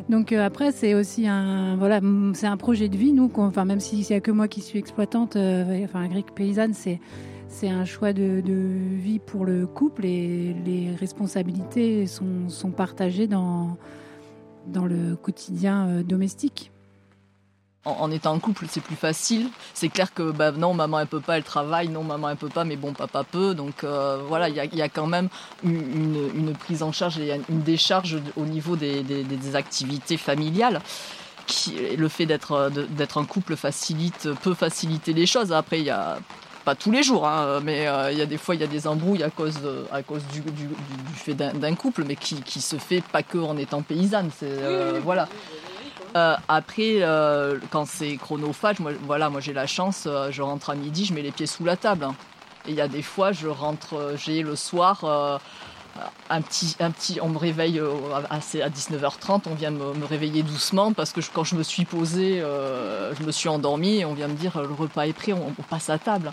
Donc euh, après, c'est aussi un voilà, c'est un projet de vie. Nous, enfin même s'il n'y a que moi qui suis exploitante, euh, enfin agric paysanne, c'est c'est un choix de, de vie pour le couple et les responsabilités sont, sont partagées dans dans le quotidien euh, domestique. En, en étant en couple, c'est plus facile. C'est clair que bah, non, maman elle peut pas, elle travaille, non, maman elle peut pas, mais bon, papa peut. Donc euh, voilà, il y a, il y a quand même une, prise en charge et une décharge au niveau des, des- des- des activités familiales. Qui, le fait d'être euh, d'être en couple facilite, peut faciliter les choses. Après, il y a pas tous les jours, hein, mais euh, il y a des fois il y a des embrouilles à cause, de- à cause du, du- du- du fait d'un couple, mais qui, qui se fait pas que en étant paysanne. Euh, voilà. Euh, après, euh, quand c'est chronophage, moi, j'ai la chance, euh, je rentre à midi, je mets les pieds sous la table. hein. Et il y a des fois, je rentre, j'ai le soir, un petit, un petit, on me réveille à, à 19h30, on vient me, réveiller doucement parce que quand je me suis posée, je me suis endormie et on vient me dire le repas est prêt, on passe à table.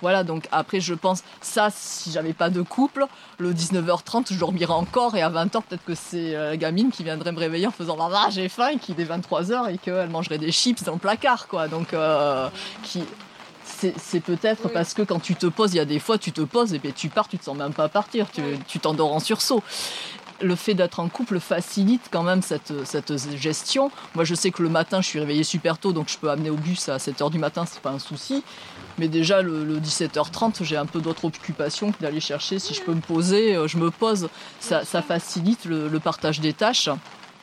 Voilà, donc après, je pense, ça, si j'avais pas de couple, le 19h30, je dormirais encore, et à 20h, peut-être que c'est euh, la gamine qui viendrait me réveiller en faisant Maman, j'ai faim, et qu'il est 23h, et qu'elle mangerait des chips dans le placard, quoi. Donc, euh, qui. C'est peut-être parce que quand tu te poses, il y a des fois, tu te poses et puis tu pars, tu te sens même pas partir, tu t'endors en sursaut. le fait d'être en couple facilite quand même cette, cette gestion. Moi, je sais que le matin, je suis réveillée super tôt, donc je peux amener au bus à 7h du matin, c'est pas un souci. Mais déjà, le, 17h30, j'ai un peu d'autres occupations que d'aller chercher. Si je peux me poser, euh, je me pose. Ça, facilite le, partage des tâches.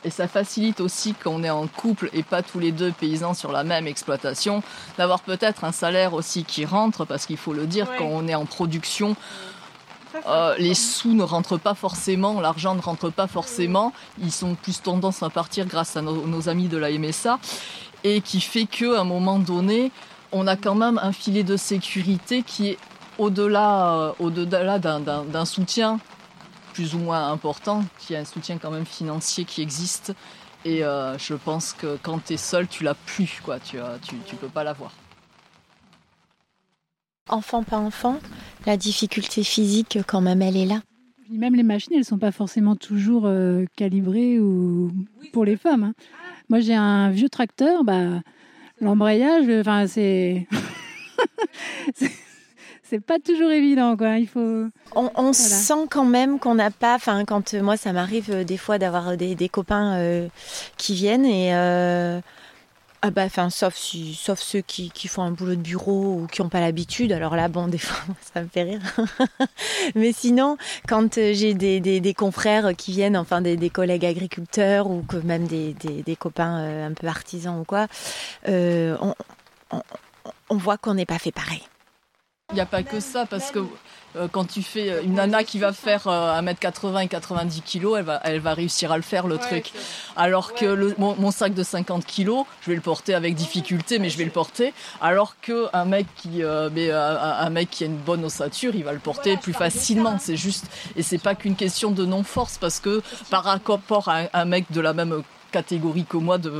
Et ça facilite aussi quand on est en couple et pas tous les deux paysans sur la même exploitation, d'avoir peut-être un salaire aussi qui rentre, parce qu'il faut le dire, quand on est en production, euh, les sous ne rentrent pas forcément, l'argent ne rentre pas forcément. Ils sont plus tendance à partir grâce à nos, amis de la MSA. Et qui fait qu'à un moment donné, on a quand même un filet de sécurité qui est au-delà euh, au d'un soutien plus ou moins important, qui est un soutien quand même financier qui existe. Et euh, je pense que quand tu es seul, tu l'as plus, quoi. Tu, tu, tu peux pas l'avoir. Enfant, pas enfant, la difficulté physique, quand même, elle est là. Même les machines, elles sont pas forcément toujours euh, calibrées ou pour les femmes. Hein. Moi, j'ai un vieux tracteur, bah, l'embrayage, enfin, c'est. c'est pas toujours évident, quoi. Il faut. On, sent quand même qu'on n'a pas. Enfin, quand moi, ça m'arrive euh, des fois d'avoir des, copains euh, qui viennent et ah bah, enfin, sauf, ceux qui, font un boulot de bureau ou qui n'ont pas l'habitude. Alors là, bon, des fois, ça me fait rire. Mais sinon, quand euh, j'ai des, confrères qui viennent, enfin des, collègues agriculteurs ou que même des, copains euh, un peu artisans ou quoi, euh, on, on, on voit qu'on n'est pas fait pareil. Il n'y a pas que ça, parce que euh, quand tu fais euh, une nana qui va faire 1m80 euh, et 90 kg, elle va, elle va réussir à le faire le truc. Alors que le, mon, sac de 50 kg, je vais le porter avec difficulté, mais je vais le porter. Alors que un mec qui, mais, un mec qui a une bonne ossature, il va le porter plus facilement. C'est juste, et c'est pas qu'une question de non-force, parce que par rapport à un mec de la même catégorie que moi de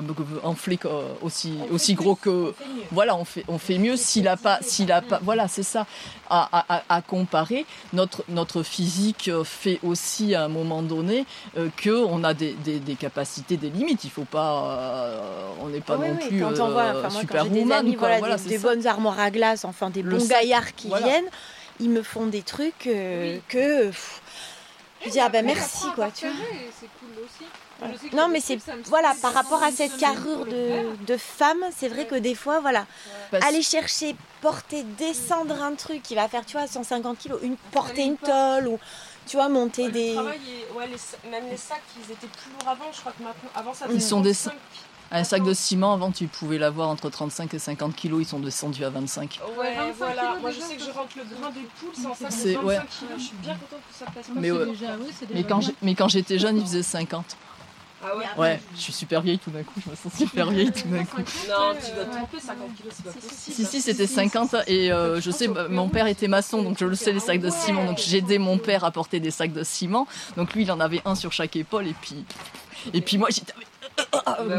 enfler aussi aussi gros que voilà on fait on fait mieux s'il a pas s'il a pas voilà c'est ça. À, comparer notre notre physique fait aussi à un moment donné euh, que on a des, des, capacités des limites. Il faut pas euh, on n'est pas non plus quand on voit, euh, super des, amis, voilà, des, bonnes armoires à glace enfin des bons gaillards qui viennent ils me font des trucs que je dis ah ben merci quoi tu vois c'est cool aussi non, mais c'est voilà par rapport à cette carrure de, de femme, c'est vrai que des fois, voilà, aller chercher, porter, descendre un truc qui va faire, tu vois, 150 kilos, une, porter une tôle ou tu vois, monter des. même les sacs, ils étaient plus lourds avant. Je crois que maintenant, avant ça. Ils sont des un sac de ciment, avant, tu pouvais l'avoir entre 35 et 50 kilos. Ils sont descendus à 25. Ouais, voilà. Moi, je sais que je rentre le grain de poule, c'est en sac de 25 ouais. kilos. Je suis bien contente que ça passe. Mais, ouais. mais, quand mais quand j'étais jeune, ils faisaient 50. Ah ouais? Ouais, je suis super vieille tout d'un coup, je me sens super vieille tout d'un coup. Non, tu dois tromper 50 kilos, c'est pas possible. Si, si, c'était 50 et euh, je sais, mon père était maçon, donc je le sais, les sacs de ciment, donc j'ai aidé mon père à porter des sacs de ciment. Donc lui, il en avait un sur chaque épaule et puis, et puis moi, j'étais bah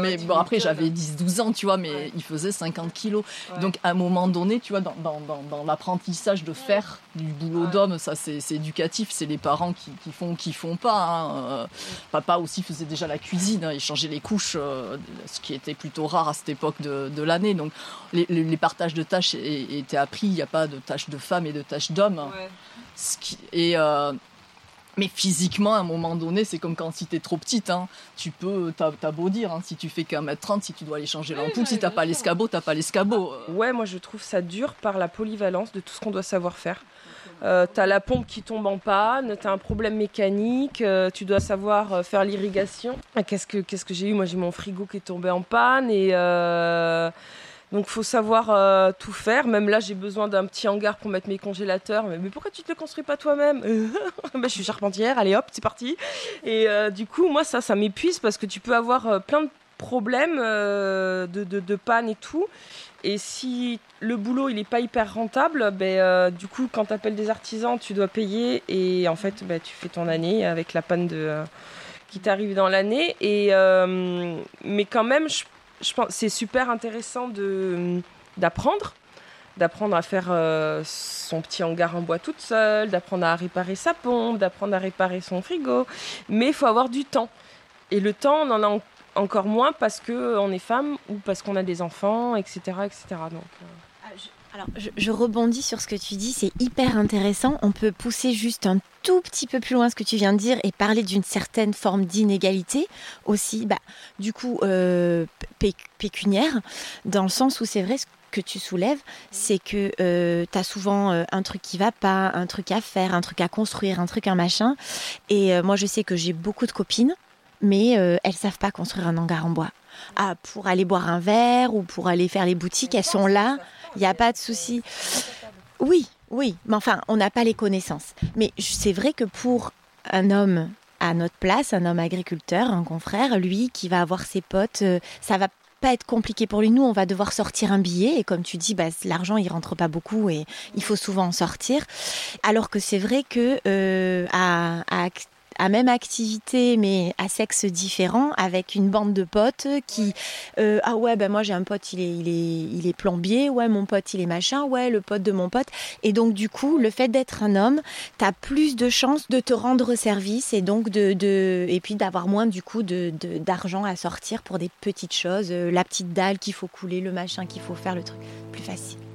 mais bon, après, j'avais 10-12 ans, tu vois, mais il faisait 50 kilos. Donc, à un moment donné, tu vois, dans, dans, dans, l'apprentissage de faire du boulot d'homme, ça, c'est éducatif. C'est les parents qui, qui font, qui font pas. Hein. Euh, papa aussi faisait déjà la cuisine, hein, il changeait les couches, euh, ce qui était plutôt rare à cette époque de, de l'année. Donc, les, les, partages de tâches étaient appris. Il n'y a pas de tâches de femmes et de tâches d'hommes. Et. Euh, mais physiquement, à un moment donné, c'est comme quand si t'es trop petite, hein, tu peux, t'as beau dire, hein, si tu fais qu'un mètre 30, si tu dois aller changer l'ampoule, si t'as pas l'escabeau, t'as pas l'escabeau. Ouais, moi je trouve ça dur par la polyvalence de tout ce qu'on doit savoir faire. Euh, t'as la pompe qui tombe en panne, t'as un problème mécanique, euh, tu dois savoir euh, faire l'irrigation. Ah, qu'est-ce que, qu'est-ce que j'ai eu? Moi j'ai mon frigo qui est tombé en panne et donc faut savoir euh, tout faire. Même là, j'ai besoin d'un petit hangar pour mettre mes congélateurs. Mais, pourquoi tu te le construis pas toi-même ben, Je suis charpentière, allez hop, c'est parti. Et euh, du coup, moi, ça, ça m'épuise parce que tu peux avoir euh, plein de problèmes de, de, panne et tout. Et si le boulot il n'est pas hyper rentable, ben, du coup quand tu appelles des artisans, tu dois payer et en fait ben, tu fais ton année avec la panne de, qui t'arrive dans l'année. Et mais quand même, je je pense c'est super intéressant de d'apprendre d'apprendre à faire euh, son petit hangar en bois toute seule, d'apprendre à réparer sa pompe, d'apprendre à réparer son frigo. Mais il faut avoir du temps. Et le temps, on en a encore moins parce qu'on est femme ou parce qu'on a des enfants, etc. etc. Donc, euh. Alors, je, rebondis sur ce que tu dis, c'est hyper intéressant. On peut pousser juste un tout petit peu plus loin ce que tu viens de dire et parler d'une certaine forme d'inégalité aussi, bah, du coup, euh, pécuniaire, dans le sens où c'est vrai ce que tu soulèves, c'est que euh, tu as souvent euh, un truc qui va pas, un truc à faire, un truc à construire, un truc, un machin. Et moi, je sais que j'ai beaucoup de copines, mais elles savent pas construire un hangar en bois. Ah, pour aller boire un verre ou pour aller faire les boutiques, elles sont là il n'y a pas de souci. Oui, oui, mais enfin, on n'a pas les connaissances. Mais c'est vrai que pour un homme à notre place, un homme agriculteur, un confrère, lui qui va avoir ses potes, euh, ça va pas être compliqué pour lui. Nous, on va devoir sortir un billet et comme tu dis, bah, l'argent il rentre pas beaucoup et il faut souvent en sortir. Alors que c'est vrai que euh, à, à à même activité mais à sexe différent avec une bande de potes qui euh, ah ouais ben moi j'ai un pote il est il est il est plombier ouais mon pote il est machin ouais le pote de mon pote. Et donc du coup le fait d'être un homme t'as plus de chances de te rendre service et donc de, de et puis d'avoir moins du coup de d'argent à sortir pour des petites choses euh, la petite dalle qu'il faut couler le machin qu'il faut faire le truc. Plus facile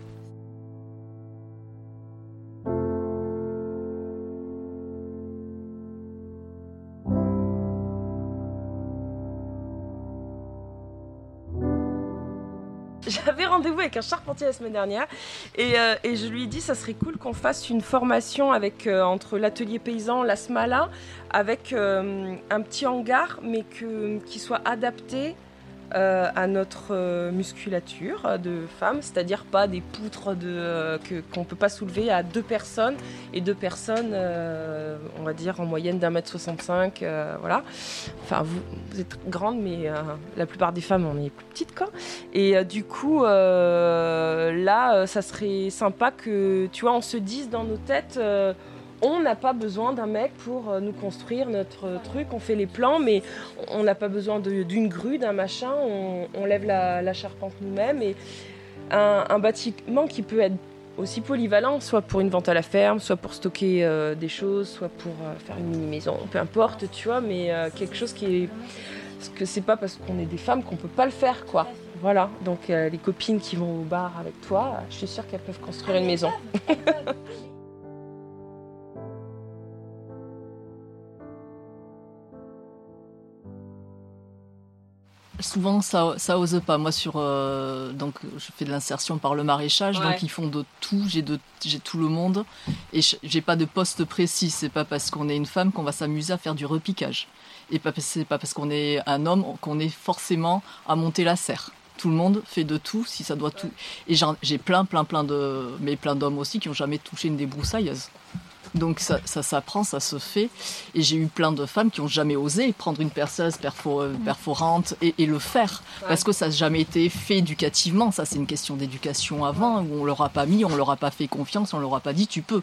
rendez-vous avec un charpentier la semaine dernière. Et, euh, je lui ai dit ça serait cool qu'on fasse une formation avec euh, entre l'atelier paysan, la Smala, avec euh, un petit hangar mais qui soit adapté euh, à notre euh, musculature de femme, c'est-à-dire pas des poutres euh, qu'on ne peut pas soulever à deux personnes et deux personnes, on va dire en moyenne d'un mètre 65, voilà. Enfin, vous, vous, êtes grande, mais la plupart des femmes, on est plus petites, quoi. Et du coup, là, ça serait sympa que, tu vois, on se dise dans nos têtes on n'a pas besoin d'un mec pour euh, nous construire notre truc. On fait les plans, mais on n'a pas besoin d'une grue, d'un machin. On, lève la, charpente nous-mêmes. Et un, bâtiment qui peut être aussi polyvalent, soit pour une vente à la ferme, soit pour stocker euh, des choses, soit pour euh, faire une mini-maison, peu importe, tu vois, mais quelque chose qui est. Parce que c'est pas parce qu'on est des femmes qu'on peut pas le faire, quoi. Voilà, donc les copines qui vont au bar avec toi, je suis sûre qu'elles peuvent construire une maison. souvent ça, ça ose pas. Moi sur euh, donc je fais de l'insertion par le maraîchage, donc ils font de tout. J'ai de j'ai tout le monde et j'ai pas de poste précis. C'est pas parce qu'on est une femme qu'on va s'amuser à faire du repiquage et pas c'est pas parce qu'on est un homme qu'on est forcément à monter la serre. Tout le monde fait de tout si ça doit tout. Et j'ai plein plein plein de mais plein d'hommes aussi qui ont jamais touché une débroussailleuse. Donc ça, s'apprend, ça se fait. Et j'ai eu plein de femmes qui ont jamais osé prendre une perceuse euh, perforante et, le faire. Parce que ça n'a jamais été fait éducativement. Ça, c'est une question d'éducation avant, où on leur a pas mis, on leur a pas fait confiance, on leur a pas dit tu peux.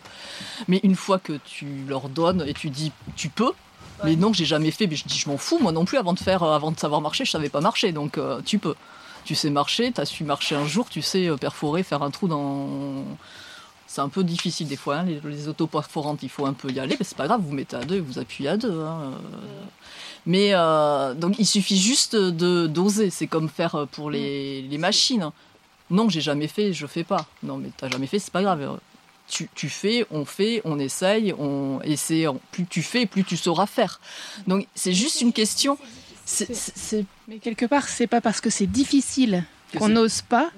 Mais une fois que tu leur donnes et tu dis tu peux, mais non, j'ai jamais fait. Mais je dis, je m'en fous, moi non plus. Avant de faire, euh, avant de savoir marcher, je savais pas marcher. Donc, euh, tu peux. Tu sais marcher, tu as su marcher un jour, tu sais perforer, faire un trou dans, c'est un peu difficile des fois. Hein. Les, les autoperforantes, il faut un peu y aller, mais c'est pas grave, vous mettez à deux, vous appuyez à deux. Hein. Mais euh, donc il suffit juste de d'oser. C'est comme faire pour les, les machines. Non, j'ai jamais fait, je fais pas. Non, mais t'as jamais fait, c'est pas grave. Tu, tu, fais, on fait, on essaye, on essaie. Plus tu fais, plus tu sauras faire. Donc c'est juste une question. Mais quelque part, c'est pas parce que c'est difficile qu'on n'ose pas.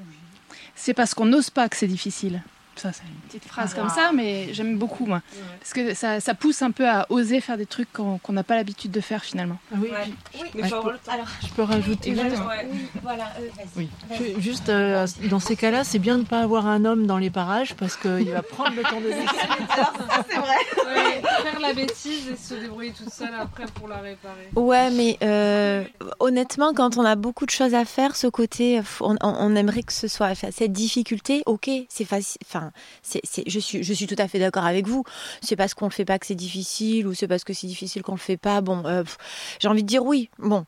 C'est parce qu'on n'ose pas que c'est difficile. Ça, c'est une petite phrase comme ça, mais j'aime beaucoup, moi. Parce que ça, ça, pousse un peu à oser faire des trucs qu'on n'a pas l'habitude de faire, finalement. Ah oui, mais je, peux, alors, je peux rajouter. Juste, oui, voilà, euh, oui. juste euh, dans ces cas-là, c'est bien de ne pas avoir un homme dans les parages parce qu'il va prendre le temps de alors, c'est vrai. faire la bêtise et se débrouiller toute seule après pour la réparer. Ouais, mais euh, honnêtement, quand on a beaucoup de choses à faire, ce côté, on, on aimerait que ce soit cette difficulté, ok, c'est facile. Enfin, je, suis, je suis tout à fait d'accord avec vous. C'est parce qu'on le fait pas que c'est difficile ou c'est parce que c'est difficile qu'on le fait pas. Bon, euh, j'ai envie de dire oui. Bon.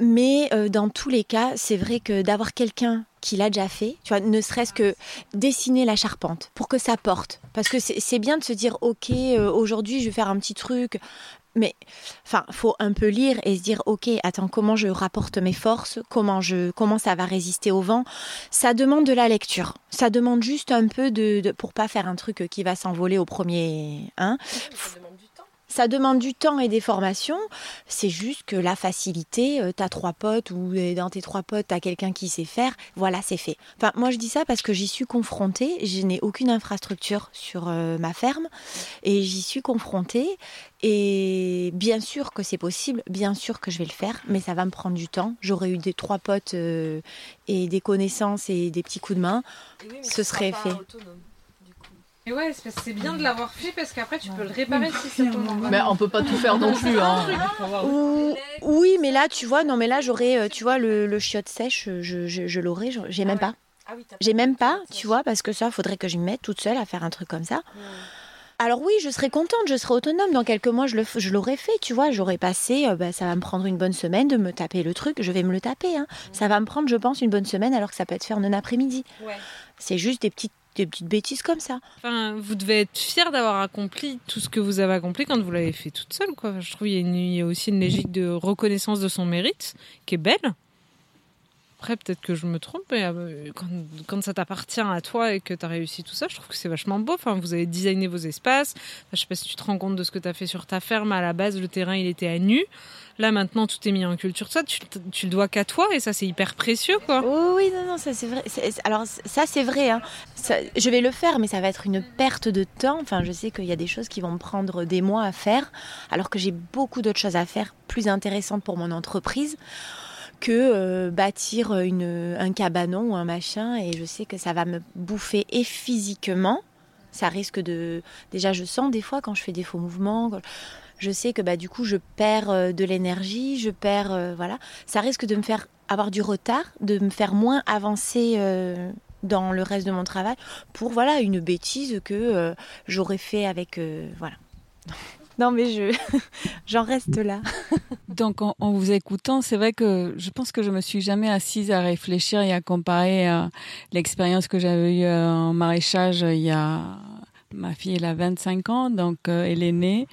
Mais euh, dans tous les cas, c'est vrai que d'avoir quelqu'un qui l'a déjà fait, tu vois, ne serait-ce que dessiner la charpente pour que ça porte. Parce que c'est bien de se dire, ok, euh, aujourd'hui je vais faire un petit truc, mais enfin, faut un peu lire et se dire, ok, attends, comment je rapporte mes forces, comment je, comment ça va résister au vent? Ça demande de la lecture. Ça demande juste un peu de, de pour pas faire un truc qui va s'envoler au premier, hein. Ça demande du temps et des formations. C'est juste que la facilité, tu t'as trois potes ou euh, dans tes trois potes, t'as quelqu'un qui sait faire. Voilà, c'est fait. Enfin, moi, je dis ça parce que j'y suis confrontée. Je n'ai aucune infrastructure sur euh, ma ferme et j'y suis confrontée. Et bien sûr que c'est possible, bien sûr que je vais le faire, mais ça va me prendre du temps. J'aurais eu des trois potes euh, et des connaissances et des petits coups de main. Ce serait fait. Et ouais, c'est bien de l'avoir fait parce qu'après tu peux le réparer si ça tombe. Mais on peut pas tout faire non plus. Hein. oui, mais là, tu vois, non, mais là, j'aurais, euh, tu vois, le, le chiotte sèche, je, je, l'aurais, j'ai même pas. J'ai même pas, tu vois, parce que ça, faudrait que je me mette toute seule à faire un truc comme ça. Alors oui, je serais contente, je serais autonome. Dans quelques mois, je, le, je l'aurais fait, tu vois. J'aurais passé, euh, bah, ça va me prendre une bonne semaine de me taper le truc. Je vais me le taper. Hein. Ça va me prendre, je pense, une bonne semaine, alors que ça peut être fait en un après-midi. C'est juste des petites des petites bêtises comme ça. Enfin, vous devez être fier d'avoir accompli tout ce que vous avez accompli quand vous l'avez fait toute seule. Quoi. Je trouve qu'il y, a aussi une logique de reconnaissance de son mérite qui est belle. Après, peut-être que je me trompe, mais euh, quand, ça t'appartient à toi et que tu as réussi tout ça, je trouve que c'est vachement beau. Enfin, vous avez designé vos espaces. Enfin, je sais pas si tu te rends compte de ce que tu as fait sur ta ferme. À la base, le terrain, il était à nu. Là, maintenant, tout est mis en culture. Ça, tu, tu le dois qu'à toi et ça, c'est hyper précieux, quoi. oui, non, non, ça, c'est vrai. Alors, ça, c'est vrai. Hein. je vais le faire, mais ça va être une perte de temps. Enfin, je sais qu'il y a des choses qui vont me prendre des mois à faire, alors que j'ai beaucoup d'autres choses à faire plus intéressantes pour mon entreprise que euh, bâtir une, un cabanon ou un machin. Et je sais que ça va me bouffer et physiquement. Ça risque de. Déjà, je sens des fois quand je fais des faux mouvements je sais que bah, du coup, je perds euh, de l'énergie, je perds. Euh, voilà. Ça risque de me faire avoir du retard, de me faire moins avancer dans le reste de mon travail pour voilà une bêtise que j'aurais fait avec. voilà. Non, mais je j'en reste là. Donc, en, vous écoutant, c'est vrai que je pense que je me suis jamais assise à réfléchir et à comparer l'expérience que j'avais eue en maraîchage il y a Ma fille, elle a 25 ans, donc euh, elle est née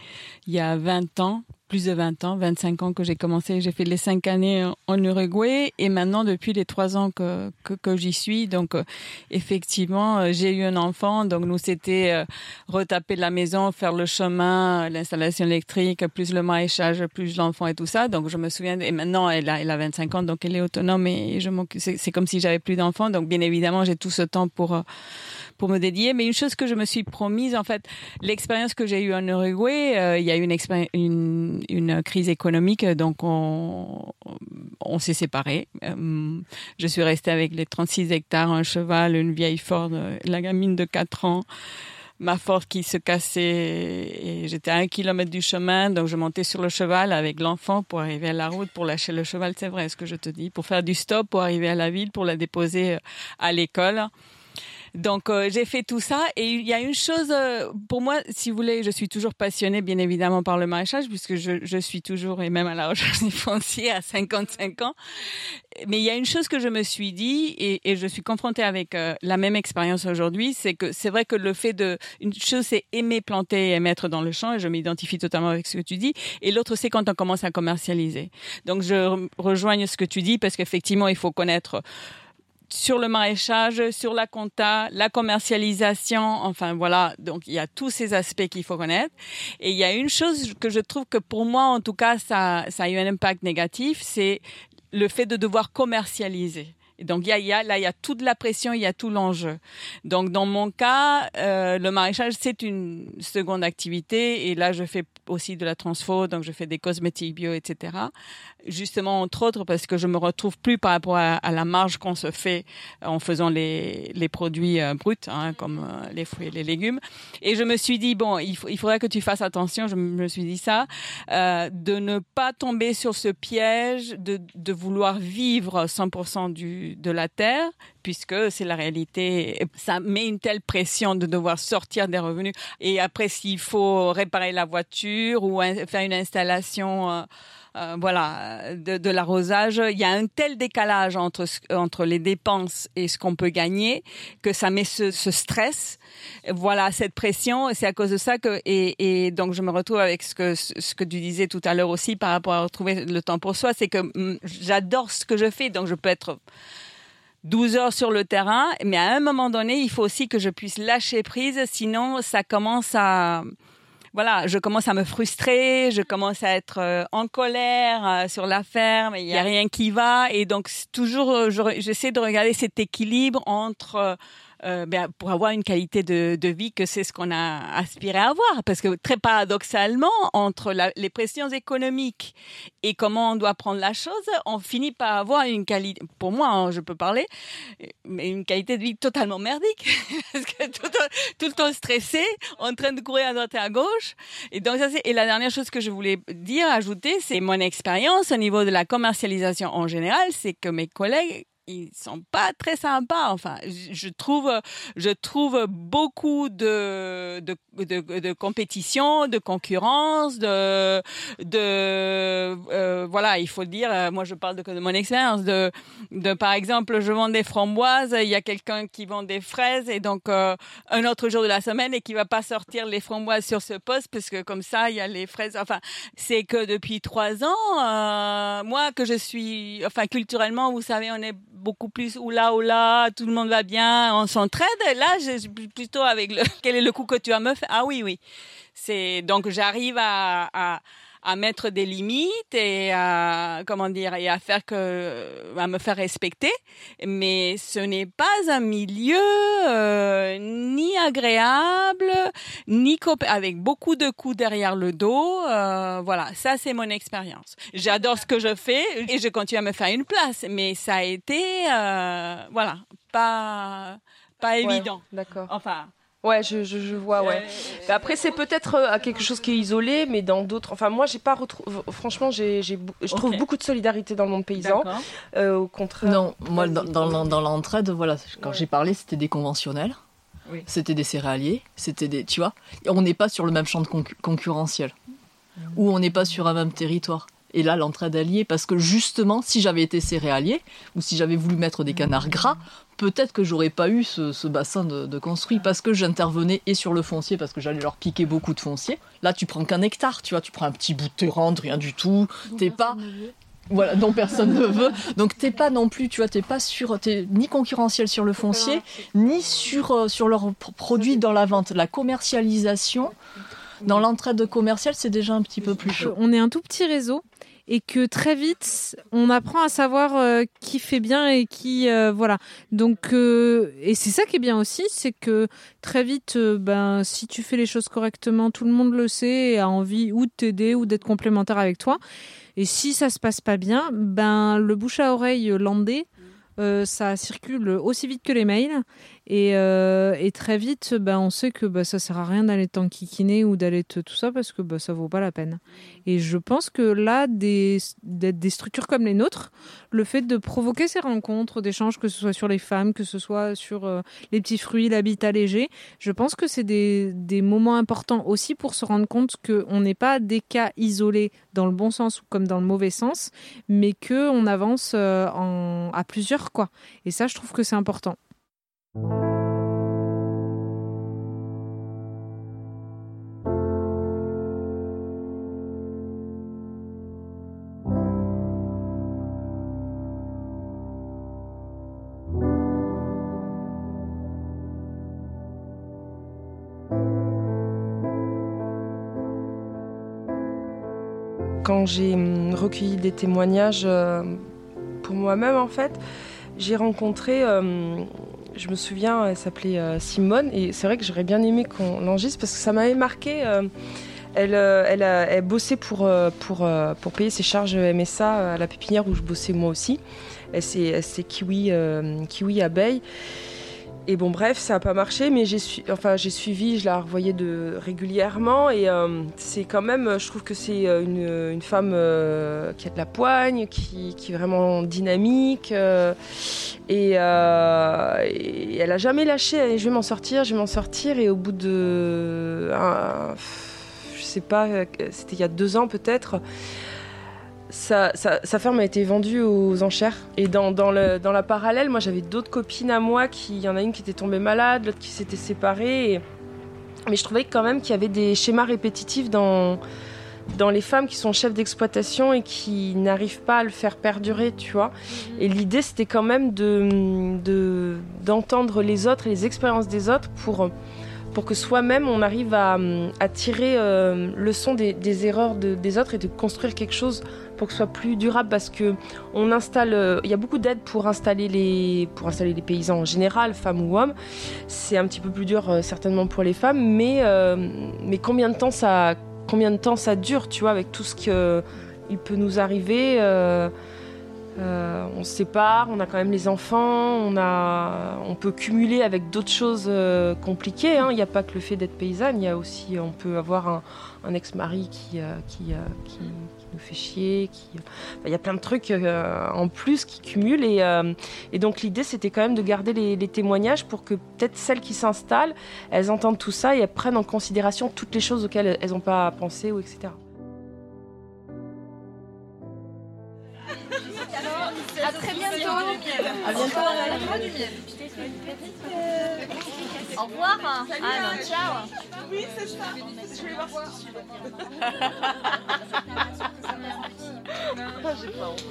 il y a 20 ans, plus de 20 ans, 25 ans que j'ai commencé. J'ai fait les 5 années en Uruguay et maintenant depuis les 3 ans que, que, j'y suis. Donc euh, effectivement, euh, j'ai eu un enfant. Donc nous, c'était retaper la maison, faire le chemin, l'installation électrique, plus le maraîchage, plus l'enfant et tout ça. Donc je me souviens, et maintenant elle a, elle a 25 ans, donc elle est autonome et je c'est comme si j'avais plus d'enfants. Donc bien évidemment, j'ai tout ce temps pour pour me dédier. Mais une chose que je me suis promise, en fait, l'expérience que j'ai eue en Uruguay, euh, il y a eu une, crise économique, donc on, s'est séparés. Euh, je suis restée avec les 36 hectares, un cheval, une vieille Ford, euh, la gamine de 4 ans ma Ford qui se cassait et j'étais à un kilomètre du chemin, donc je montais sur le cheval avec l'enfant pour arriver à la route, pour lâcher le cheval, c'est vrai ce que je te dis, pour faire du stop, pour arriver à la ville, pour la déposer à l'école. Donc euh, j'ai fait tout ça et il y a une chose euh, pour moi, si vous voulez, je suis toujours passionnée bien évidemment par le maraîchage puisque je, je suis toujours et même à la recherche des fonciers à 55 ans. Mais il y a une chose que je me suis dit et, et je suis confrontée avec euh, la même expérience aujourd'hui, c'est que c'est vrai que le fait de une chose c'est aimer planter et mettre dans le champ et je m'identifie totalement avec ce que tu dis et l'autre c'est quand on commence à commercialiser. Donc je rejoigne ce que tu dis parce qu'effectivement il faut connaître sur le maraîchage, sur la compta, la commercialisation, enfin voilà, donc il y a tous ces aspects qu'il faut connaître. Et il y a une chose que je trouve que pour moi, en tout cas, ça, ça a eu un impact négatif, c'est le fait de devoir commercialiser. donc y a, y a, là il y a toute la pression, il y a tout l'enjeu. Donc dans mon cas, euh, le maraîchage c'est une seconde activité et là je fais aussi de la transfo, donc je fais des cosmétiques bio, etc. Justement, entre autres, parce que je me retrouve plus par rapport à, la marge qu'on se fait en faisant les, les produits euh, bruts, hein, comme euh, les fruits et les légumes. Et je me suis dit, bon, il, il faudrait que tu fasses attention, je me suis dit ça, euh, de ne pas tomber sur ce piège de, de vouloir vivre 100% du, de la terre, puisque c'est la réalité. Ça met une telle pression de devoir sortir des revenus. Et après, s'il faut réparer la voiture ou faire une installation, euh, euh, voilà, de, de l'arrosage, il y a un tel décalage entre entre les dépenses et ce qu'on peut gagner que ça met ce, stress, voilà, cette pression. C'est à cause de ça que et, et, donc je me retrouve avec ce que ce que tu disais tout à l'heure aussi par rapport à retrouver le temps pour soi, c'est que mm, j'adore ce que je fais, donc je peux être 12 heures sur le terrain, mais à un moment donné, il faut aussi que je puisse lâcher prise, sinon ça commence à voilà, je commence à me frustrer, je commence à être euh, en colère euh, sur la ferme, il y a rien qui va. Et donc toujours euh, j'essaie de regarder cet équilibre entre euh, ben, pour avoir une qualité de, de vie que c'est ce qu'on a aspiré à avoir. Parce que très paradoxalement, entre la, les pressions économiques et comment on doit prendre la chose, on finit par avoir une qualité, pour moi, hein, je peux parler, mais une qualité de vie totalement merdique. parce que tout, tout, le temps stressé, en train de courir à droite et à gauche. Et donc ça c'est, et la dernière chose que je voulais dire, ajouter, c'est mon expérience au niveau de la commercialisation en général, c'est que mes collègues ils sont pas très sympas. Enfin, je trouve, je trouve beaucoup de de, de, de compétition, de concurrence, de de euh, voilà, il faut dire. Euh, moi, je parle de, de mon expérience. De, de par exemple, je vends des framboises. Il y a quelqu'un qui vend des fraises et donc euh, un autre jour de la semaine et qui va pas sortir les framboises sur ce poste parce que comme ça, il y a les fraises. Enfin, c'est que depuis trois ans, moi que je suis, enfin culturellement, vous savez, on est beaucoup plus oula oula, tout le monde va bien, on s'entraide. Là, je suis plutôt avec le quel est le coup que tu as me fait Ah oui, oui. C'est donc j'arrive à, à à mettre des limites et à comment dire et à faire que à me faire respecter. Mais ce n'est pas un milieu euh, ni agréable ni avec beaucoup de coups derrière le dos euh, voilà. Ça c'est mon expérience. J'adore ce que je fais et je continue à me faire une place mais ça a été euh, voilà pas pas évident. d'accord. Enfin Ouais, je, je, je vois, ouais. Mais après, c'est peut-être euh, quelque chose qui est isolé, mais dans d'autres. Enfin, moi, j'ai pas retrouvé. Franchement, j'ai, j'ai, je trouve beaucoup de solidarité dans le monde paysan. Euh, au contraire. Non, moi, dans, dans, dans l'entraide, voilà, quand j'ai parlé, c'était des conventionnels. Oui. C'était des céréaliers, c'était des, tu vois, on n'est pas sur le même champ de concurrentiel, mmh. ou on n'est pas sur un même territoire. Et là, l'entraide alliée, parce que justement, si j'avais été céréalier, ou si j'avais voulu mettre des canards gras, peut-être que j'aurais pas eu ce, bassin de, construit, parce que j'intervenais et sur le foncier, parce que j'allais leur piquer beaucoup de foncier. Là, tu prends qu'un hectare, tu vois, tu prends un petit bout de terrain, rien du tout. T'es pas voilà, dont personne ne veut. Donc t'es pas non plus, tu vois, t'es pas sur, t'es ni concurrentiel sur le foncier, ni sur euh, sur leurs produits dans la vente. La commercialisation, dans l'entraide commerciale, c'est déjà un petit peu plus chaud. On est un tout petit réseau et que très vite on apprend à savoir euh, qui fait bien et qui euh, voilà. Donc euh, et c'est ça qui est bien aussi c'est que très vite ben si tu fais les choses correctement tout le monde le sait et a envie ou de t'aider ou d'être complémentaire avec toi. Et si ça se passe pas bien ben le bouche à oreille landais ça circule aussi vite que les mails et, euh, et, très vite, bah, on sait que bah, ça sert à rien d'aller t'enquiquiner ou d'aller tout ça parce que bah, ça vaut pas la peine. Et je pense que là, des, des, structures comme les nôtres, le fait de provoquer ces rencontres, d'échanges, que ce soit sur les femmes, que ce soit sur euh, les petits fruits, l'habitat léger, je pense que c'est des, moments importants aussi pour se rendre compte qu'on n'est pas des cas isolés dans le bon sens ou comme dans le mauvais sens, mais qu'on avance euh, à plusieurs. quoi. Et ça, je trouve que c'est important. Quand j'ai hum, recueilli des témoignages euh, pour moi-même, en fait, j'ai rencontré hum, je me souviens, elle s'appelait euh, Simone, et c'est vrai que j'aurais bien aimé qu'on l'enregistre parce que ça m'avait marqué. Euh, elle, euh, elle, elle, bossait pour, pour, pour payer ses charges MSA à la pépinière où je bossais moi aussi. C'est kiwi, kiwi abeille. Et bon, bref, ça n'a pas marché, mais j'ai enfin, suivi, je la revoyais de, régulièrement. Et euh, c'est quand même, je trouve que c'est euh, une, une femme euh, qui a de la poigne, qui, qui est vraiment dynamique. et, et, elle a jamais lâché. je vais m'en sortir, je vais m'en sortir. Et au bout de. Un, je sais pas, c'était il y a deux ans peut-être sa, ferme a été vendue aux enchères. Et dans, dans, le, dans la parallèle, moi j'avais d'autres copines à moi, qui, il y en a une qui était tombée malade, l'autre qui s'était séparée. Mais je trouvais quand même qu'il y avait des schémas répétitifs dans, dans les femmes qui sont chefs d'exploitation et qui n'arrivent pas à le faire perdurer, tu vois. Et l'idée c'était quand même de, d'entendre les autres et les expériences des autres pour pour que soi-même on arrive à, tirer euh, le son des, erreurs des autres et de construire quelque chose pour que ce soit plus durable parce que on installe euh, il y a beaucoup d'aides pour installer les pour installer les paysans en général femmes ou hommes. C'est un petit peu plus dur euh, certainement pour les femmes mais mais combien de temps ça combien de temps ça dure tu vois avec tout ce que il peut nous arriver euh, on se sépare, on a quand même les enfants, on, a, on peut cumuler avec d'autres choses euh, compliquées. Hein. Il n'y a pas que le fait d'être paysanne, il y a aussi, on peut avoir un, ex-mari qui, euh, qui, qui, nous fait chier. Il y a plein de trucs en plus qui cumulent. Et, et donc l'idée, c'était quand même de garder les, les témoignages pour que peut-être celles qui s'installent, elles entendent tout ça et elles prennent en considération toutes les choses auxquelles elles n'ont pas pensé, ou etc. À bientôt. miel. Au revoir. Ah non, ciao. Oui, c'est ça. Je vais voir si J'ai pas honte.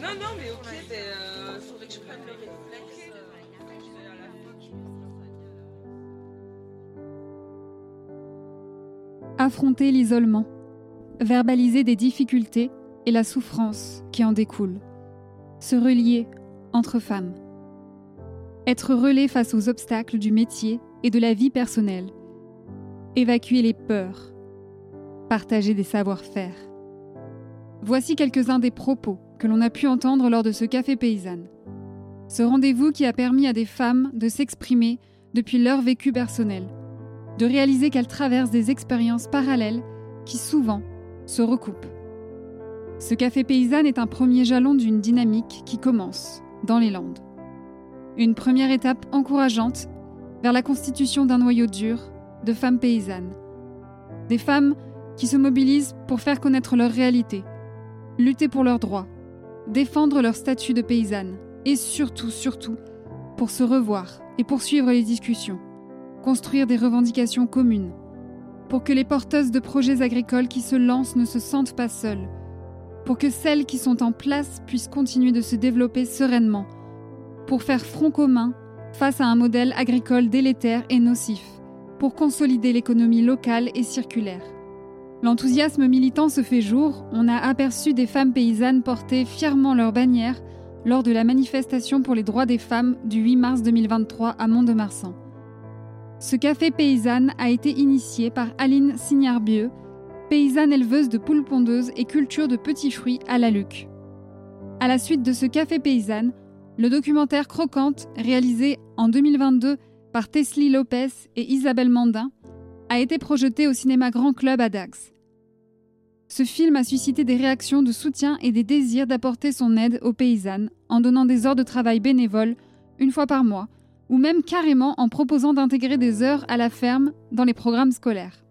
Non, non, mais ok, il faudrait que je prenne mes réflexes. Affronter l'isolement, verbaliser des difficultés et la souffrance qui en découle. Se relier entre femmes. Être relais face aux obstacles du métier et de la vie personnelle. Évacuer les peurs. Partager des savoir-faire. Voici quelques-uns des propos que l'on a pu entendre lors de ce café paysanne. Ce rendez-vous qui a permis à des femmes de s'exprimer depuis leur vécu personnel, de réaliser qu'elles traversent des expériences parallèles qui souvent se recoupent. Ce café paysanne est un premier jalon d'une dynamique qui commence dans les Landes. Une première étape encourageante vers la constitution d'un noyau dur de femmes paysannes. Des femmes qui se mobilisent pour faire connaître leur réalité, lutter pour leurs droits, défendre leur statut de paysanne et surtout, surtout, pour se revoir et poursuivre les discussions, construire des revendications communes, pour que les porteuses de projets agricoles qui se lancent ne se sentent pas seules, pour que celles qui sont en place puissent continuer de se développer sereinement, pour faire front commun face à un modèle agricole délétère et nocif, pour consolider l'économie locale et circulaire. L'enthousiasme militant se fait jour, on a aperçu des femmes paysannes porter fièrement leur bannière lors de la manifestation pour les droits des femmes du 8 mars 2023 à Mont-de-Marsan. Ce café paysanne a été initié par Aline Signarbieux, paysanne éleveuse de poules pondeuses et culture de petits fruits à la Luc. À la suite de ce café paysanne, le documentaire Croquante, réalisé en 2022 par Teslie Lopez et Isabelle Mandin, a été projeté au cinéma Grand Club à Dax. Ce film a suscité des réactions de soutien et des désirs d'apporter son aide aux paysannes en donnant des heures de travail bénévoles une fois par mois, ou même carrément en proposant d'intégrer des heures à la ferme dans les programmes scolaires.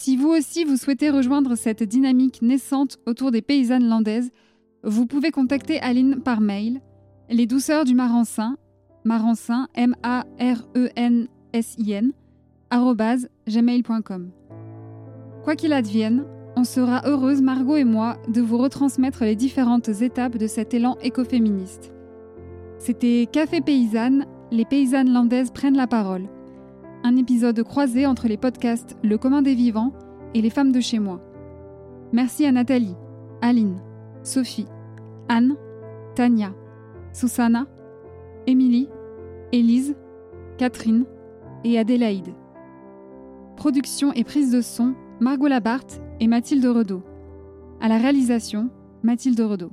Si vous aussi vous souhaitez rejoindre cette dynamique naissante autour des paysannes landaises, vous pouvez contacter Aline par mail les douceurs du Marensin, Marensin, M-A-R-E-N-S-I-N, gmail.com. Quoi qu'il advienne, on sera heureuse, Margot et moi, de vous retransmettre les différentes étapes de cet élan écoféministe. C'était Café Paysanne, les paysannes landaises prennent la parole un épisode croisé entre les podcasts Le commun des vivants et Les femmes de chez moi. Merci à Nathalie, Aline, Sophie, Anne, Tania, Susanna, Émilie, Élise, Catherine et Adélaïde. Production et prise de son, Margot Labarthe et Mathilde Redaud. À la réalisation, Mathilde Redaud.